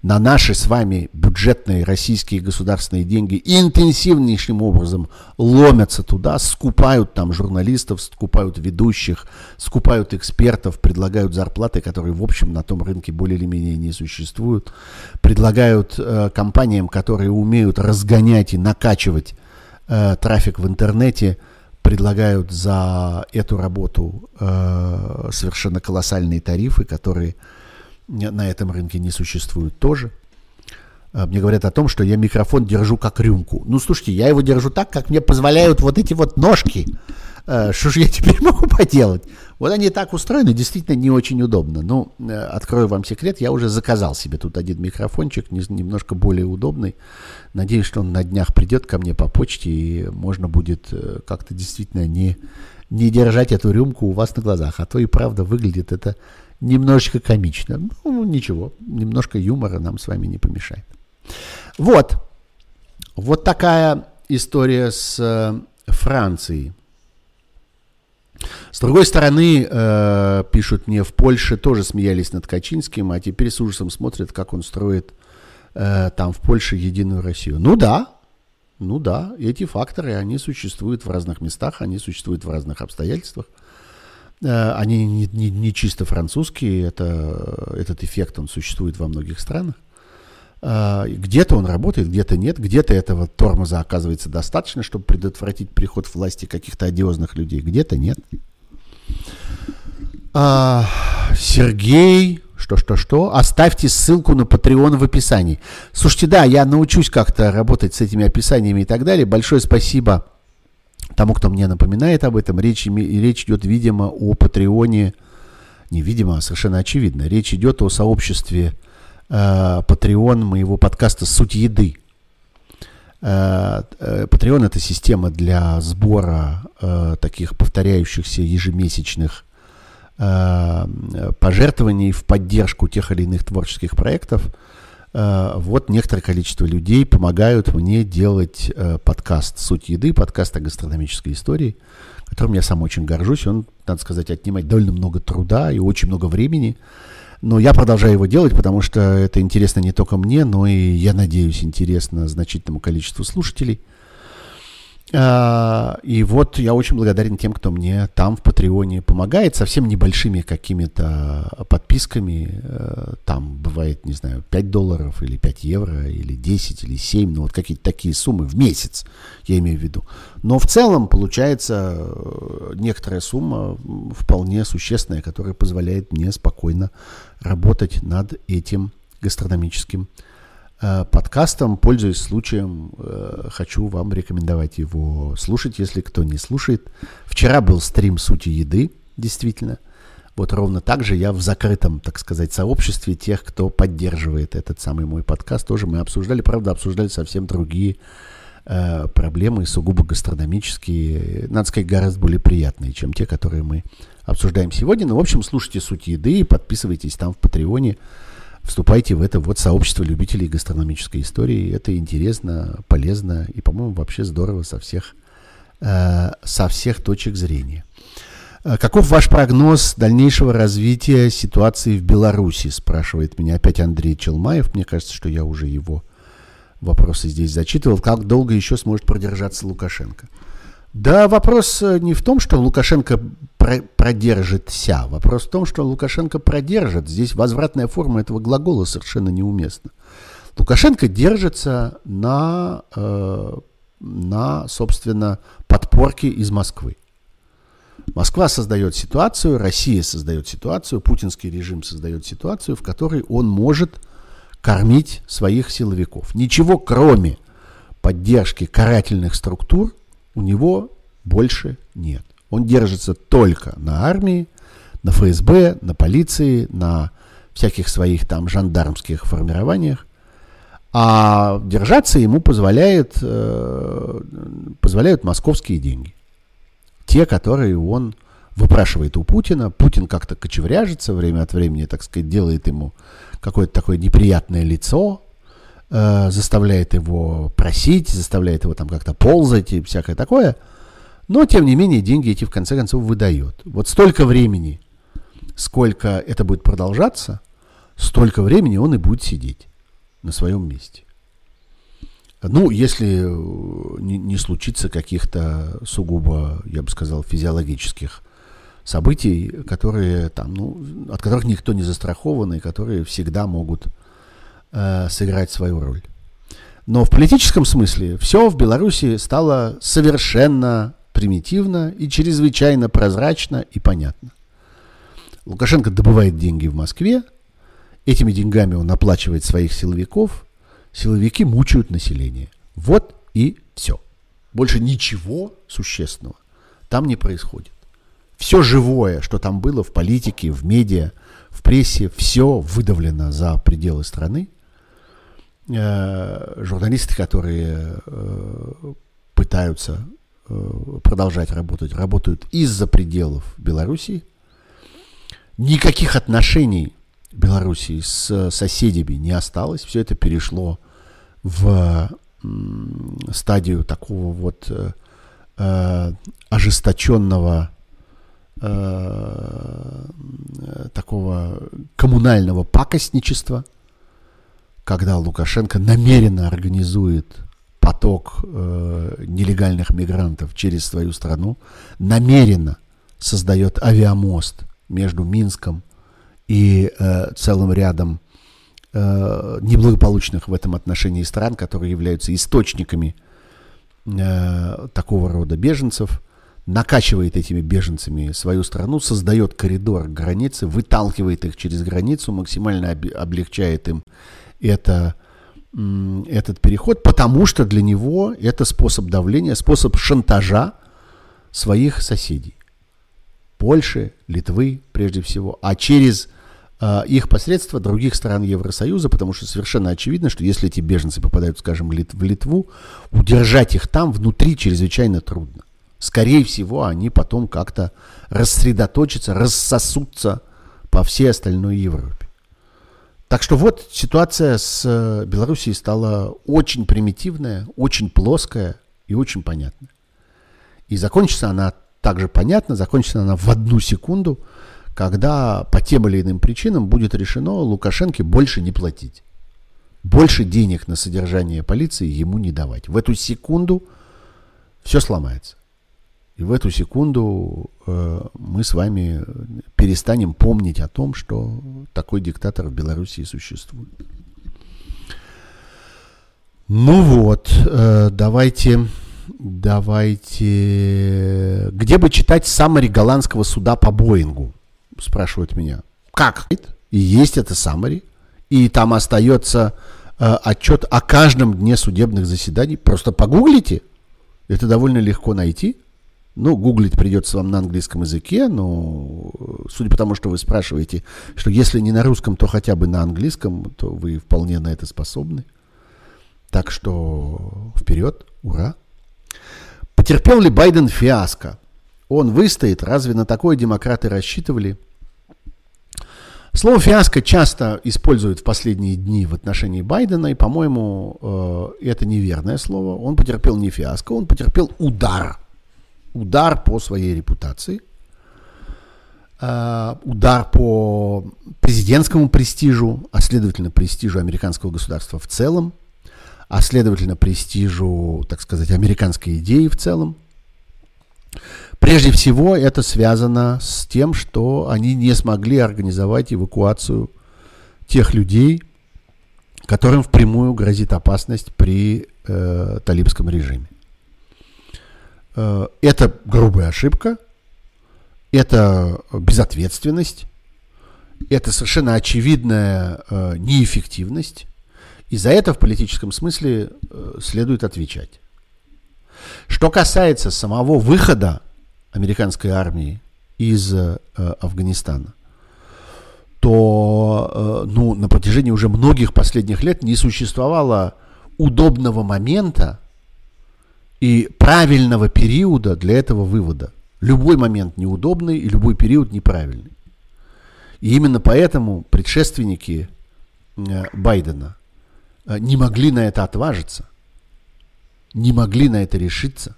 на наши с вами бюджетные российские государственные деньги интенсивнейшим образом ломятся туда, скупают там журналистов, скупают ведущих, скупают экспертов, предлагают зарплаты, которые, в общем, на том рынке более или менее не существуют, предлагают э, компаниям, которые умеют разгонять и накачивать э, трафик в интернете, предлагают за эту работу э, совершенно колоссальные тарифы, которые на этом рынке не существует тоже. А, мне говорят о том, что я микрофон держу как рюмку. Ну, слушайте, я его держу так, как мне позволяют вот эти вот ножки. А, что же я теперь могу поделать? Вот они так устроены, действительно не очень удобно. Ну, э, открою вам секрет, я уже заказал себе тут один микрофончик, немножко более удобный. Надеюсь, что он на днях придет ко мне по почте, и можно будет э, как-то действительно не, не держать эту рюмку у вас на глазах. А то и правда выглядит это немножечко комично. Ну, ничего, немножко юмора нам с вами не помешает. Вот. Вот такая история с э, Францией. С другой стороны, э, пишут мне, в Польше тоже смеялись над Качинским, а теперь с ужасом смотрят, как он строит э, там в Польше единую Россию. Ну да, ну да, эти факторы, они существуют в разных местах, они существуют в разных обстоятельствах. Э, они не, не, не чисто французские, это, этот эффект, он существует во многих странах. Э, где-то он работает, где-то нет, где-то этого тормоза оказывается достаточно, чтобы предотвратить приход в власти каких-то одиозных людей, где-то нет. А, Сергей, что-что-что, оставьте ссылку на Patreon в описании. Слушайте, да, я научусь как-то работать с этими описаниями и так далее. Большое спасибо тому, кто мне напоминает об этом, речь, речь идет, видимо, о Патреоне, не видимо, а совершенно очевидно. Речь идет о сообществе э, моего подкаста «Суть еды». Э, э, это система для сбора э, таких повторяющихся ежемесячных э, пожертвований в поддержку тех или иных творческих проектов – вот некоторое количество людей помогают мне делать э, подкаст «Суть еды», подкаст о гастрономической истории, которым я сам очень горжусь. Он, надо сказать, отнимает довольно много труда и очень много времени. Но я продолжаю его делать, потому что это интересно не только мне, но и, я надеюсь, интересно значительному количеству слушателей. А, и вот я очень благодарен тем, кто мне там в Патреоне помогает, совсем небольшими какими-то подписками. Э, там бывает, не знаю, 5 долларов или 5 евро, или 10, или 7, ну вот какие-то такие суммы в месяц, я имею в виду. Но в целом получается э, некоторая сумма вполне существенная, которая позволяет мне спокойно работать над этим гастрономическим Э, подкастом. Пользуясь случаем, э, хочу вам рекомендовать его слушать, если кто не слушает. Вчера был стрим «Сути еды», действительно. Вот ровно так же я в закрытом, так сказать, сообществе тех, кто поддерживает этот самый мой подкаст, тоже мы обсуждали, правда, обсуждали совсем другие э, проблемы, сугубо гастрономические, надо сказать, гораздо более приятные, чем те, которые мы обсуждаем сегодня. Ну, в общем, слушайте «Суть еды» и подписывайтесь там в Патреоне вступайте в это вот сообщество любителей гастрономической истории. Это интересно, полезно и, по-моему, вообще здорово со всех, э, со всех точек зрения. Э, каков ваш прогноз дальнейшего развития ситуации в Беларуси, спрашивает меня опять Андрей Челмаев. Мне кажется, что я уже его вопросы здесь зачитывал. Как долго еще сможет продержаться Лукашенко? Да, вопрос э, не в том, что Лукашенко про продержится. Вопрос в том, что Лукашенко продержит. Здесь возвратная форма этого глагола совершенно неуместна. Лукашенко держится на, э, на, собственно, подпорке из Москвы. Москва создает ситуацию, Россия создает ситуацию, путинский режим создает ситуацию, в которой он может кормить своих силовиков. Ничего кроме поддержки карательных структур у него больше нет. Он держится только на армии, на ФСБ, на полиции, на всяких своих там жандармских формированиях. А держаться ему позволяет, э, позволяют московские деньги. Те, которые он выпрашивает у Путина. Путин как-то кочевряжется время от времени, так сказать, делает ему какое-то такое неприятное лицо, э, заставляет его просить, заставляет его там как-то ползать и всякое такое. Но, тем не менее, деньги эти в конце концов выдает. Вот столько времени, сколько это будет продолжаться, столько времени он и будет сидеть на своем месте. Ну, если э, не, не случится каких-то сугубо, я бы сказал, физиологических событий, которые там, ну, от которых никто не застрахован и которые всегда могут э, сыграть свою роль. Но в политическом смысле все в Беларуси стало совершенно примитивно и чрезвычайно прозрачно и понятно. Лукашенко добывает деньги в Москве, этими деньгами он оплачивает своих силовиков, силовики мучают население. Вот и все. Больше ничего существенного там не происходит. Все живое, что там было в политике, в медиа, в прессе, все выдавлено за пределы страны. Э, журналисты, которые э, пытаются э, продолжать работать, работают из-за пределов Белоруссии. Никаких отношений Белоруссии с соседями не осталось. Все это перешло в стадию такого вот ожесточенного такого коммунального пакостничества, когда Лукашенко намеренно организует поток э, нелегальных мигрантов через свою страну, намеренно создает авиамост между Минском и э, целым рядом э, неблагополучных в этом отношении стран, которые являются источниками э, такого рода беженцев – накачивает этими беженцами свою страну, создает коридор границы, выталкивает их через границу, максимально облегчает им это, этот переход, потому что для него это способ давления, способ шантажа своих соседей. Польши, Литвы прежде всего, а через э, их посредства других стран Евросоюза, потому что совершенно очевидно, что если эти беженцы попадают, скажем, в Литву, удержать их там внутри чрезвычайно трудно скорее всего, они потом как-то рассредоточатся, рассосутся по всей остальной Европе. Так что вот ситуация с э, Белоруссией стала очень примитивная, очень плоская и очень понятная. И закончится она также понятно, закончится она в одну секунду, когда по тем или иным причинам будет решено Лукашенко больше не платить. Больше денег на содержание полиции ему не давать. В эту секунду все сломается. И в эту секунду э, мы с вами перестанем помнить о том, что такой диктатор в Белоруссии существует. Ну вот, э, давайте, давайте... Где бы читать саммари голландского суда по Боингу? Спрашивают меня. Как? И есть это саммари. И там остается э, отчет о каждом дне судебных заседаний. Просто погуглите. Это довольно легко найти. Ну, гуглить придется вам на английском языке, но судя по тому, что вы спрашиваете, что если не на русском, то хотя бы на английском, то вы вполне на это способны. Так что вперед, ура. Потерпел ли Байден фиаско? Он выстоит, разве на такое демократы рассчитывали? Слово «фиаско» часто используют в последние дни в отношении Байдена, и, по-моему, э, это неверное слово. Он потерпел не фиаско, он потерпел удар – удар по своей репутации, э, удар по президентскому престижу, а следовательно престижу американского государства в целом, а следовательно престижу, так сказать, американской идеи в целом. Прежде всего, это связано с тем, что они не смогли организовать эвакуацию тех людей, которым впрямую грозит опасность при э, талибском режиме. Э, это грубая ошибка, это безответственность, это совершенно очевидная э, неэффективность, и за это в политическом смысле э, следует отвечать. Что касается самого выхода американской армии из э, Афганистана, то э, ну, на протяжении уже многих последних лет не существовало удобного момента и правильного периода для этого вывода. Любой момент неудобный и любой период неправильный. И именно поэтому предшественники э, Байдена э, не могли на это отважиться, не могли на это решиться.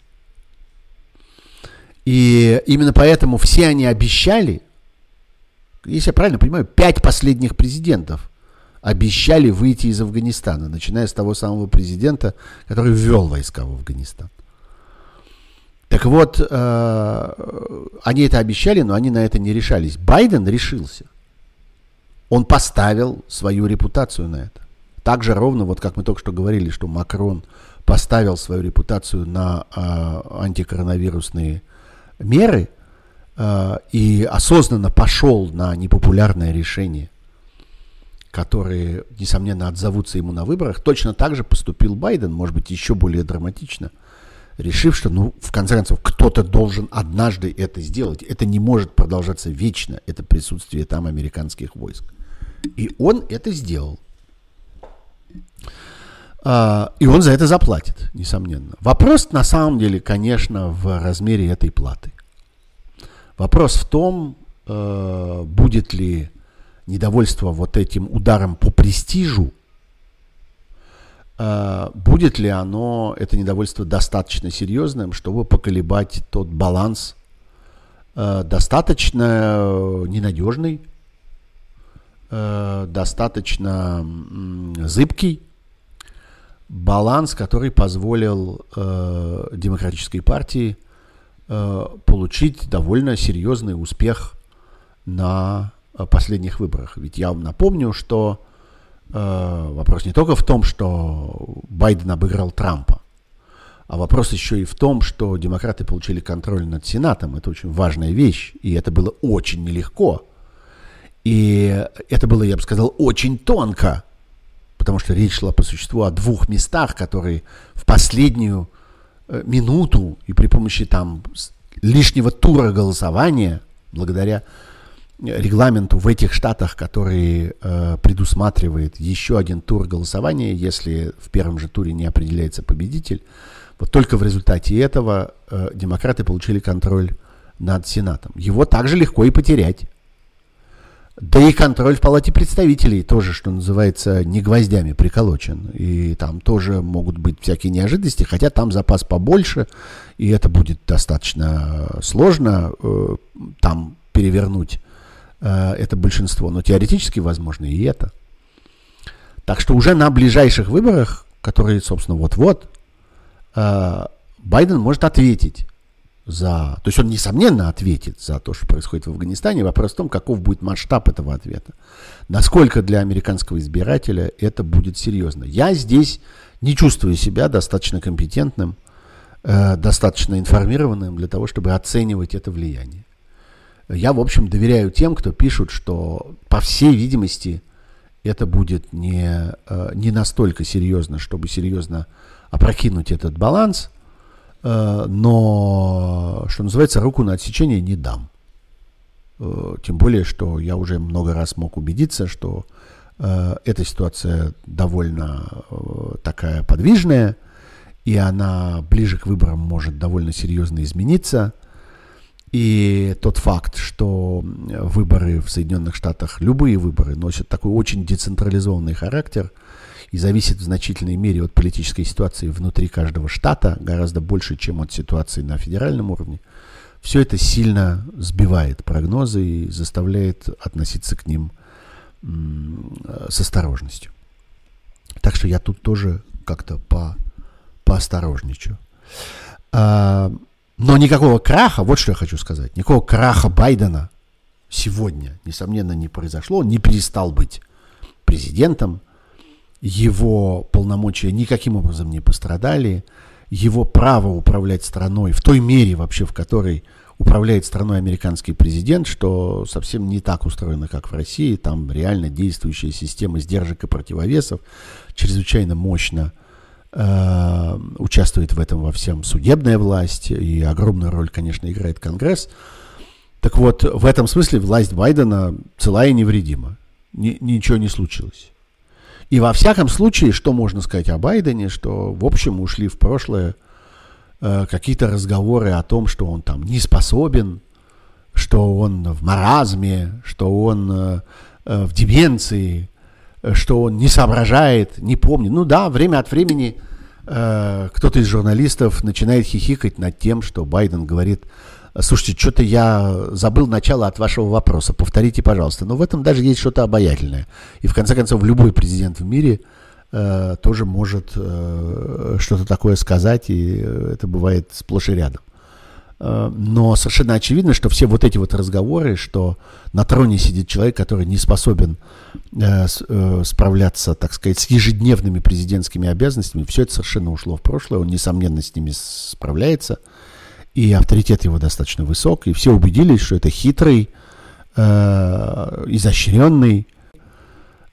И именно поэтому все они обещали, если я правильно понимаю, пять последних президентов обещали выйти из Афганистана, начиная с того самого президента, который ввел войска в Афганистан. Так вот, э, они это обещали, но они на это не решались. Байден решился. Он поставил свою репутацию на это. Так же ровно, вот как мы только что говорили, что Макрон поставил свою репутацию на э, антикоронавирусные меры э, и осознанно пошел на непопулярное решение, которые, несомненно, отзовутся ему на выборах, точно так же поступил Байден, может быть, еще более драматично – решив, что, ну, в конце концов, кто-то должен однажды это сделать. Это не может продолжаться вечно, это присутствие там американских войск. И он это сделал. А, и он за это заплатит, несомненно. Вопрос на самом деле, конечно, в размере этой платы. Вопрос в том, э, будет ли недовольство вот этим ударом по престижу будет ли оно, это недовольство, достаточно серьезным, чтобы поколебать тот баланс, а, достаточно э, ненадежный, э, достаточно зыбкий баланс, который позволил э, демократической партии получить довольно серьезный успех на последних выборах. Ведь я вам напомню, что вопрос не только в том, что Байден обыграл Трампа, а вопрос еще и в том, что демократы получили контроль над Сенатом. Это очень важная вещь, и это было очень нелегко. И это было, я бы сказал, очень тонко, потому что речь шла по существу о двух местах, которые в последнюю э, минуту и при помощи там лишнего тура голосования, благодаря регламенту в этих штатах, который э, предусматривает еще один тур голосования, если в первом же туре не определяется победитель. Вот только в результате этого э, демократы получили контроль над Сенатом. Его также легко и потерять. Да и контроль в Палате представителей тоже, что называется, не гвоздями приколочен. И там тоже могут быть всякие неожиданности, хотя там запас побольше, и это будет достаточно сложно э, там перевернуть Э, это большинство, но теоретически возможно и это. Так что уже на ближайших выборах, которые, собственно, вот-вот, э, Байден может ответить за... То есть он, несомненно, ответит за то, что происходит в Афганистане. Вопрос в том, каков будет масштаб этого ответа. Насколько для американского избирателя это будет серьезно. Я здесь не чувствую себя достаточно компетентным, э, достаточно информированным для того, чтобы оценивать это влияние. Я, в общем, доверяю тем, кто пишут, что, по всей видимости, это будет не, э, не настолько серьезно, чтобы серьезно опрокинуть этот баланс, э, но, что называется, руку на отсечение не дам. Э, тем более, что я уже много раз мог убедиться, что эта ситуация довольно такая подвижная, и она ближе к выборам может довольно серьезно измениться – и тот факт, что выборы в Соединенных Штатах, любые выборы, носят такой очень децентрализованный характер и зависят в значительной мере от политической ситуации внутри каждого штата, гораздо больше, чем от ситуации на федеральном уровне, все это сильно сбивает прогнозы и заставляет относиться к ним с осторожностью. Так что я тут тоже как-то по, поосторожничаю. Но никакого краха, вот что я хочу сказать, никакого краха Байдена сегодня, несомненно, не произошло. Он не перестал быть президентом, его полномочия никаким образом не пострадали, его право управлять страной в той мере вообще, в которой управляет страной американский президент, что совсем не так устроено, как в России. Там реально действующая система сдержек и противовесов чрезвычайно мощно э, участвует в этом во всем судебная власть, и огромную роль, конечно, играет Конгресс. Так вот, в этом смысле власть Байдена цела и невредима. Ни, ничего не случилось. И во всяком случае, что можно сказать о Байдене, что, в общем, ушли в прошлое э, какие-то разговоры о том, что он там не способен, что он в маразме, что он э, э, в деменции, что он не соображает, не помнит. Ну да, время от времени э, кто-то из журналистов начинает хихикать над тем, что Байден говорит, слушайте, что-то я забыл начало от вашего вопроса, повторите, пожалуйста. Но в этом даже есть что-то обаятельное. И в конце концов, любой президент в мире э, тоже может э, что-то такое сказать, и это бывает сплошь и рядом. Э, но совершенно очевидно, что все вот эти вот разговоры, что на троне сидит человек, который не способен э, э, справляться, так сказать, с ежедневными президентскими обязанностями, все это совершенно ушло в прошлое, он, несомненно, с ними справляется, и авторитет его достаточно высок, и все убедились, что это хитрый, изощренный,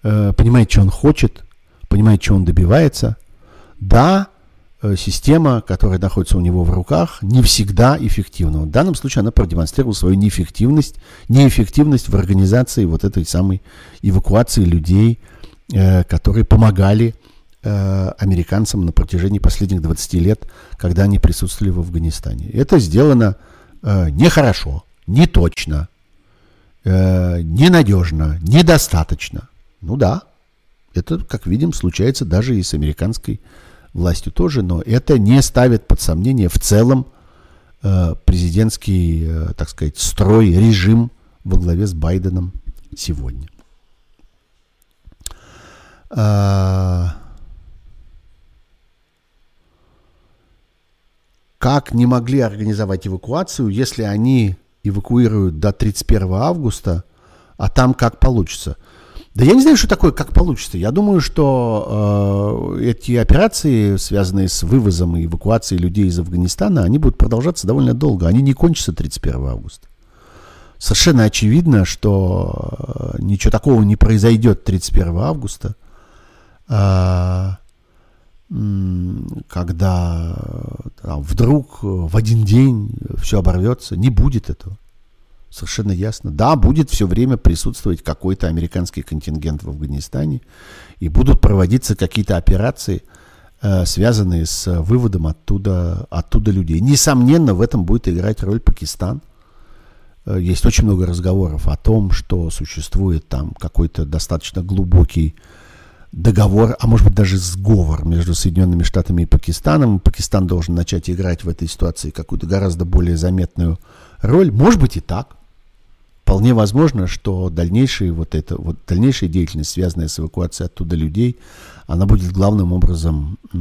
понимает, что он хочет, понимает, что он добивается. Да, система, которая находится у него в руках, не всегда эффективна. В данном случае она продемонстрировала свою неэффективность, неэффективность в организации вот этой самой эвакуации людей, э, которые помогали э, американцам на протяжении последних 20 лет, когда они присутствовали в Афганистане. Это сделано нехорошо, не точно, ненадежно, недостаточно. Ну да, это, как видим, случается даже и с американской властью тоже, но это не ставит под сомнение в целом э, президентский, э, так сказать, строй, режим во главе с Байденом сегодня. А, как не могли организовать эвакуацию, если они эвакуируют до 31 августа, а там как получится – да я не знаю, что такое, как получится. Я думаю, что э, эти операции, связанные с вывозом и эвакуацией людей из Афганистана, они будут продолжаться довольно долго. Они не кончатся 31 августа. Совершенно очевидно, что э, ничего такого не произойдет 31 августа, э, когда там, вдруг в один день все оборвется. Не будет этого. Совершенно ясно. Да, будет все время присутствовать какой-то американский контингент в Афганистане, и будут проводиться какие-то операции, э, связанные с выводом оттуда, оттуда людей. Несомненно, в этом будет играть роль Пакистан. Э, есть очень много разговоров о том, что существует там какой-то достаточно глубокий договор, а может быть даже сговор между Соединенными Штатами и Пакистаном. Пакистан должен начать играть в этой ситуации какую-то гораздо более заметную роль. Может быть и так вполне возможно, что дальнейшая вот эта вот дальнейшая деятельность, связанная с эвакуацией оттуда людей, она будет главным образом э,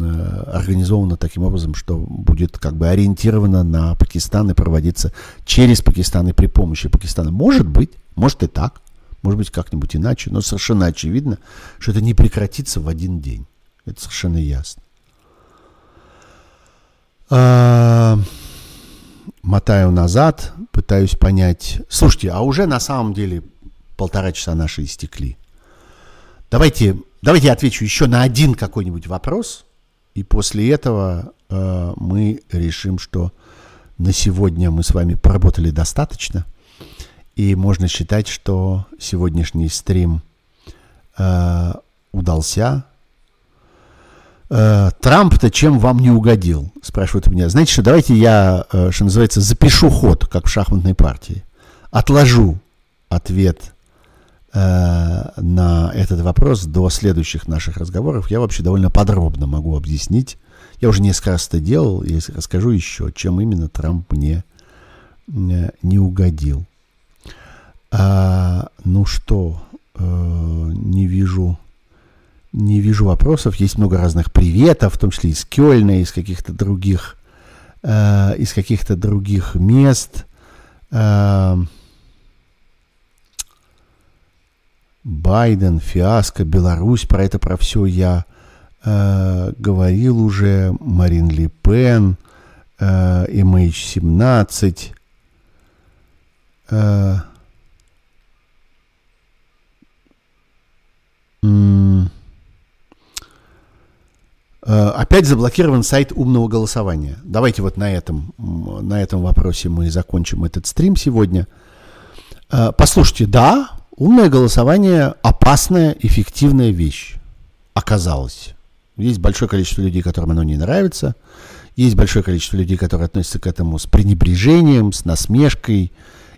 организована таким образом, что будет как бы ориентирована на Пакистан и проводиться через Пакистан и при помощи Пакистана. Может быть, может и так, может быть как-нибудь иначе, но совершенно очевидно, что это не прекратится в один день. Это совершенно ясно. А, мотаю назад, пытаюсь понять. Слушайте, а уже на самом деле полтора часа наши истекли. Давайте, давайте я отвечу еще на один какой-нибудь вопрос, и после этого э, мы решим, что на сегодня мы с вами поработали достаточно, и можно считать, что сегодняшний стрим э, удался, Трамп-то чем вам не угодил? Спрашивают меня. Знаете что, давайте я, э, что называется, запишу ход, как в шахматной партии. Отложу ответ э, на этот вопрос до следующих наших разговоров. Я вообще довольно подробно могу объяснить. Я уже несколько раз это делал, и расскажу еще, чем именно Трамп мне не угодил. А, ну что, не вижу не вижу вопросов. Есть много разных приветов, в том числе из Кёльна, из каких-то других э, из каких-то других мест. Э, Байден, фиаско, Беларусь, про это, про все я э, говорил уже, Марин Ли Пен, э, MH17, э, Э, опять заблокирован сайт умного голосования. Давайте вот на этом, на этом вопросе мы закончим этот стрим сегодня. Э, послушайте, да, умное голосование опасная, эффективная вещь. Оказалось. Есть большое количество людей, которым оно не нравится. Есть большое количество людей, которые относятся к этому с пренебрежением, с насмешкой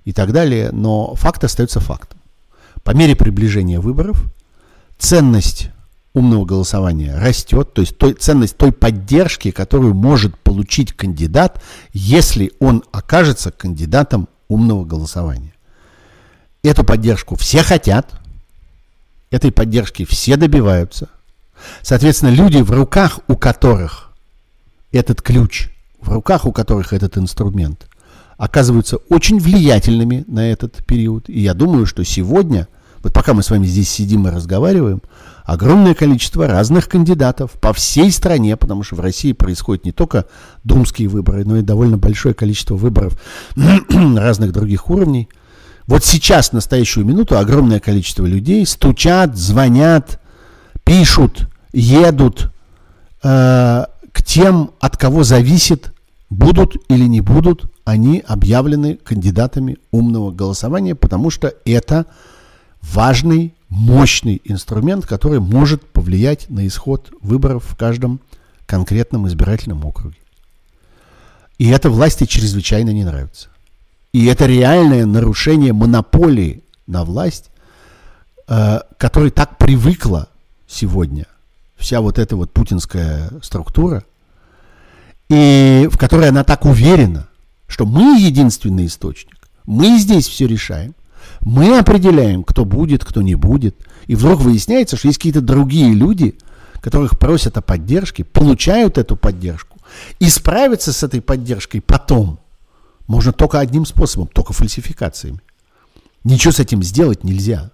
и так далее. Но факт остается фактом. По мере приближения выборов ценность умного голосования растет, то есть той, ценность той поддержки, которую может получить кандидат, если он окажется кандидатом умного голосования. Эту поддержку все хотят, этой поддержки все добиваются. Соответственно, люди, в руках у которых этот ключ, в руках у которых этот инструмент, оказываются очень влиятельными на этот период. И я думаю, что сегодня, вот пока мы с вами здесь сидим и разговариваем, огромное количество разных кандидатов по всей стране, потому что в России происходят не только думские выборы, но и довольно большое количество выборов разных других уровней. Вот сейчас, в настоящую минуту, огромное количество людей стучат, звонят, пишут, едут э, к тем, от кого зависит, будут или не будут они объявлены кандидатами умного голосования, потому что это важный мощный инструмент, который может повлиять на исход выборов в каждом конкретном избирательном округе. И это власти чрезвычайно не нравится. И это реальное нарушение монополии на власть, э, которой так привыкла сегодня вся вот эта вот путинская структура, и в которой она так уверена, что мы единственный источник, мы здесь все решаем, мы определяем, кто будет, кто не будет. И вдруг выясняется, что есть какие-то другие люди, которых просят о поддержке, получают эту поддержку. И справиться с этой поддержкой потом можно только одним способом, только фальсификациями. Ничего с этим сделать нельзя.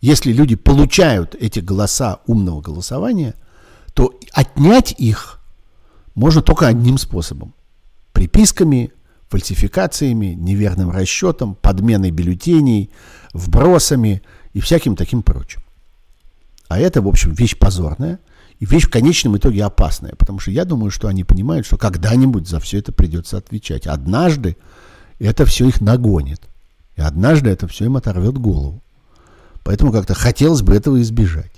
Если люди получают эти голоса умного голосования, то отнять их можно только одним способом. Приписками, фальсификациями, неверным расчетом, подменой бюллетеней, вбросами и всяким таким прочим. А это, в общем, вещь позорная и вещь в конечном итоге опасная, потому что я думаю, что они понимают, что когда-нибудь за все это придется отвечать. Однажды это все их нагонит, и однажды это все им оторвет голову. Поэтому как-то хотелось бы этого избежать.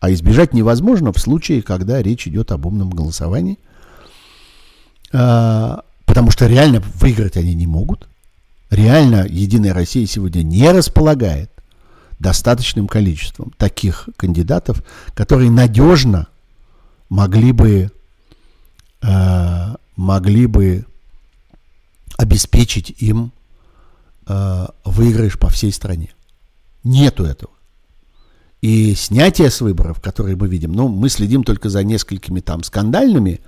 А избежать невозможно в случае, когда речь идет об умном голосовании. Потому что реально выиграть они не могут. Реально Единая Россия сегодня не располагает достаточным количеством таких кандидатов, которые надежно могли бы, э, могли бы обеспечить им э, выигрыш по всей стране. Нету этого. И снятие с выборов, которые мы видим, ну, мы следим только за несколькими там скандальными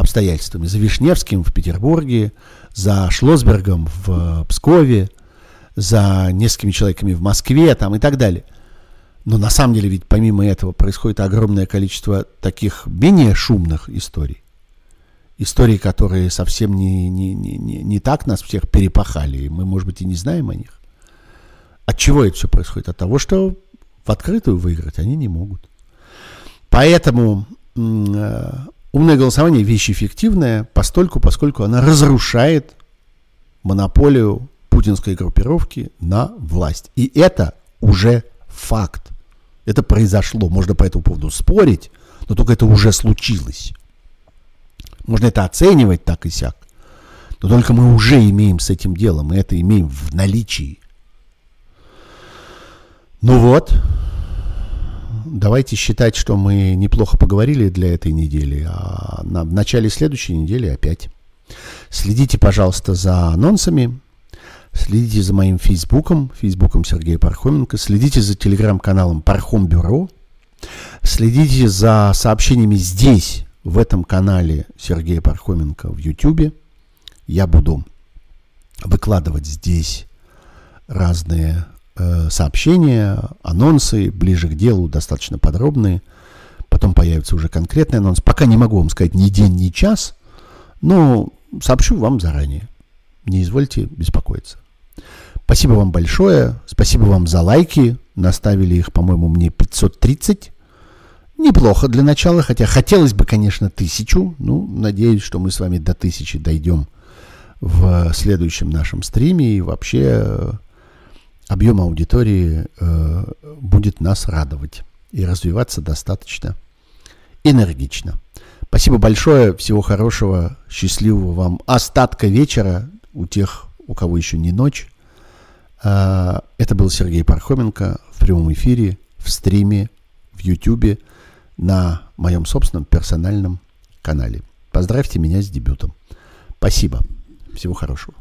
обстоятельствами. За Вишневским в Петербурге, за Шлосбергом в Пскове, за несколькими человеками в Москве там, и так далее. Но на самом деле ведь помимо этого происходит огромное количество таких менее шумных историй. Истории, которые совсем не, не, не, не, не так нас всех перепахали, и мы, может быть, и не знаем о них. От чего это все происходит? От того, что в открытую выиграть они не могут. Поэтому э, Умное голосование – вещь эффективная, постольку, поскольку она разрушает монополию путинской группировки на власть. И это уже факт. Это произошло. Можно по этому поводу спорить, но только это уже случилось. Можно это оценивать так и сяк. Но только мы уже имеем с этим делом, мы это имеем в наличии. Ну вот, давайте считать, что мы неплохо поговорили для этой недели, а на, в начале следующей недели опять. Следите, пожалуйста, за анонсами, следите за моим фейсбуком, фейсбуком Сергея Пархоменко, следите за телеграм-каналом Пархом Бюро, следите за сообщениями здесь, в этом канале Сергея Пархоменко в Ютьюбе, Я буду выкладывать здесь разные сообщения, анонсы, ближе к делу, достаточно подробные. Потом появится уже конкретный анонс. Пока не могу вам сказать ни день, ни час, но сообщу вам заранее. Не извольте беспокоиться. Спасибо вам большое. Спасибо вам за лайки. Наставили их, по-моему, мне 530. Неплохо для начала, хотя хотелось бы, конечно, тысячу. Ну, надеюсь, что мы с вами до тысячи дойдем в следующем нашем стриме. И вообще э, объем аудитории э, будет нас радовать и развиваться достаточно энергично. Спасибо большое, всего хорошего, счастливого вам остатка вечера у тех, у кого еще не ночь. Э, это был Сергей Пархоменко в прямом эфире, в стриме, в YouTube на моем собственном персональном канале. Поздравьте меня с дебютом. Спасибо. Всего хорошего.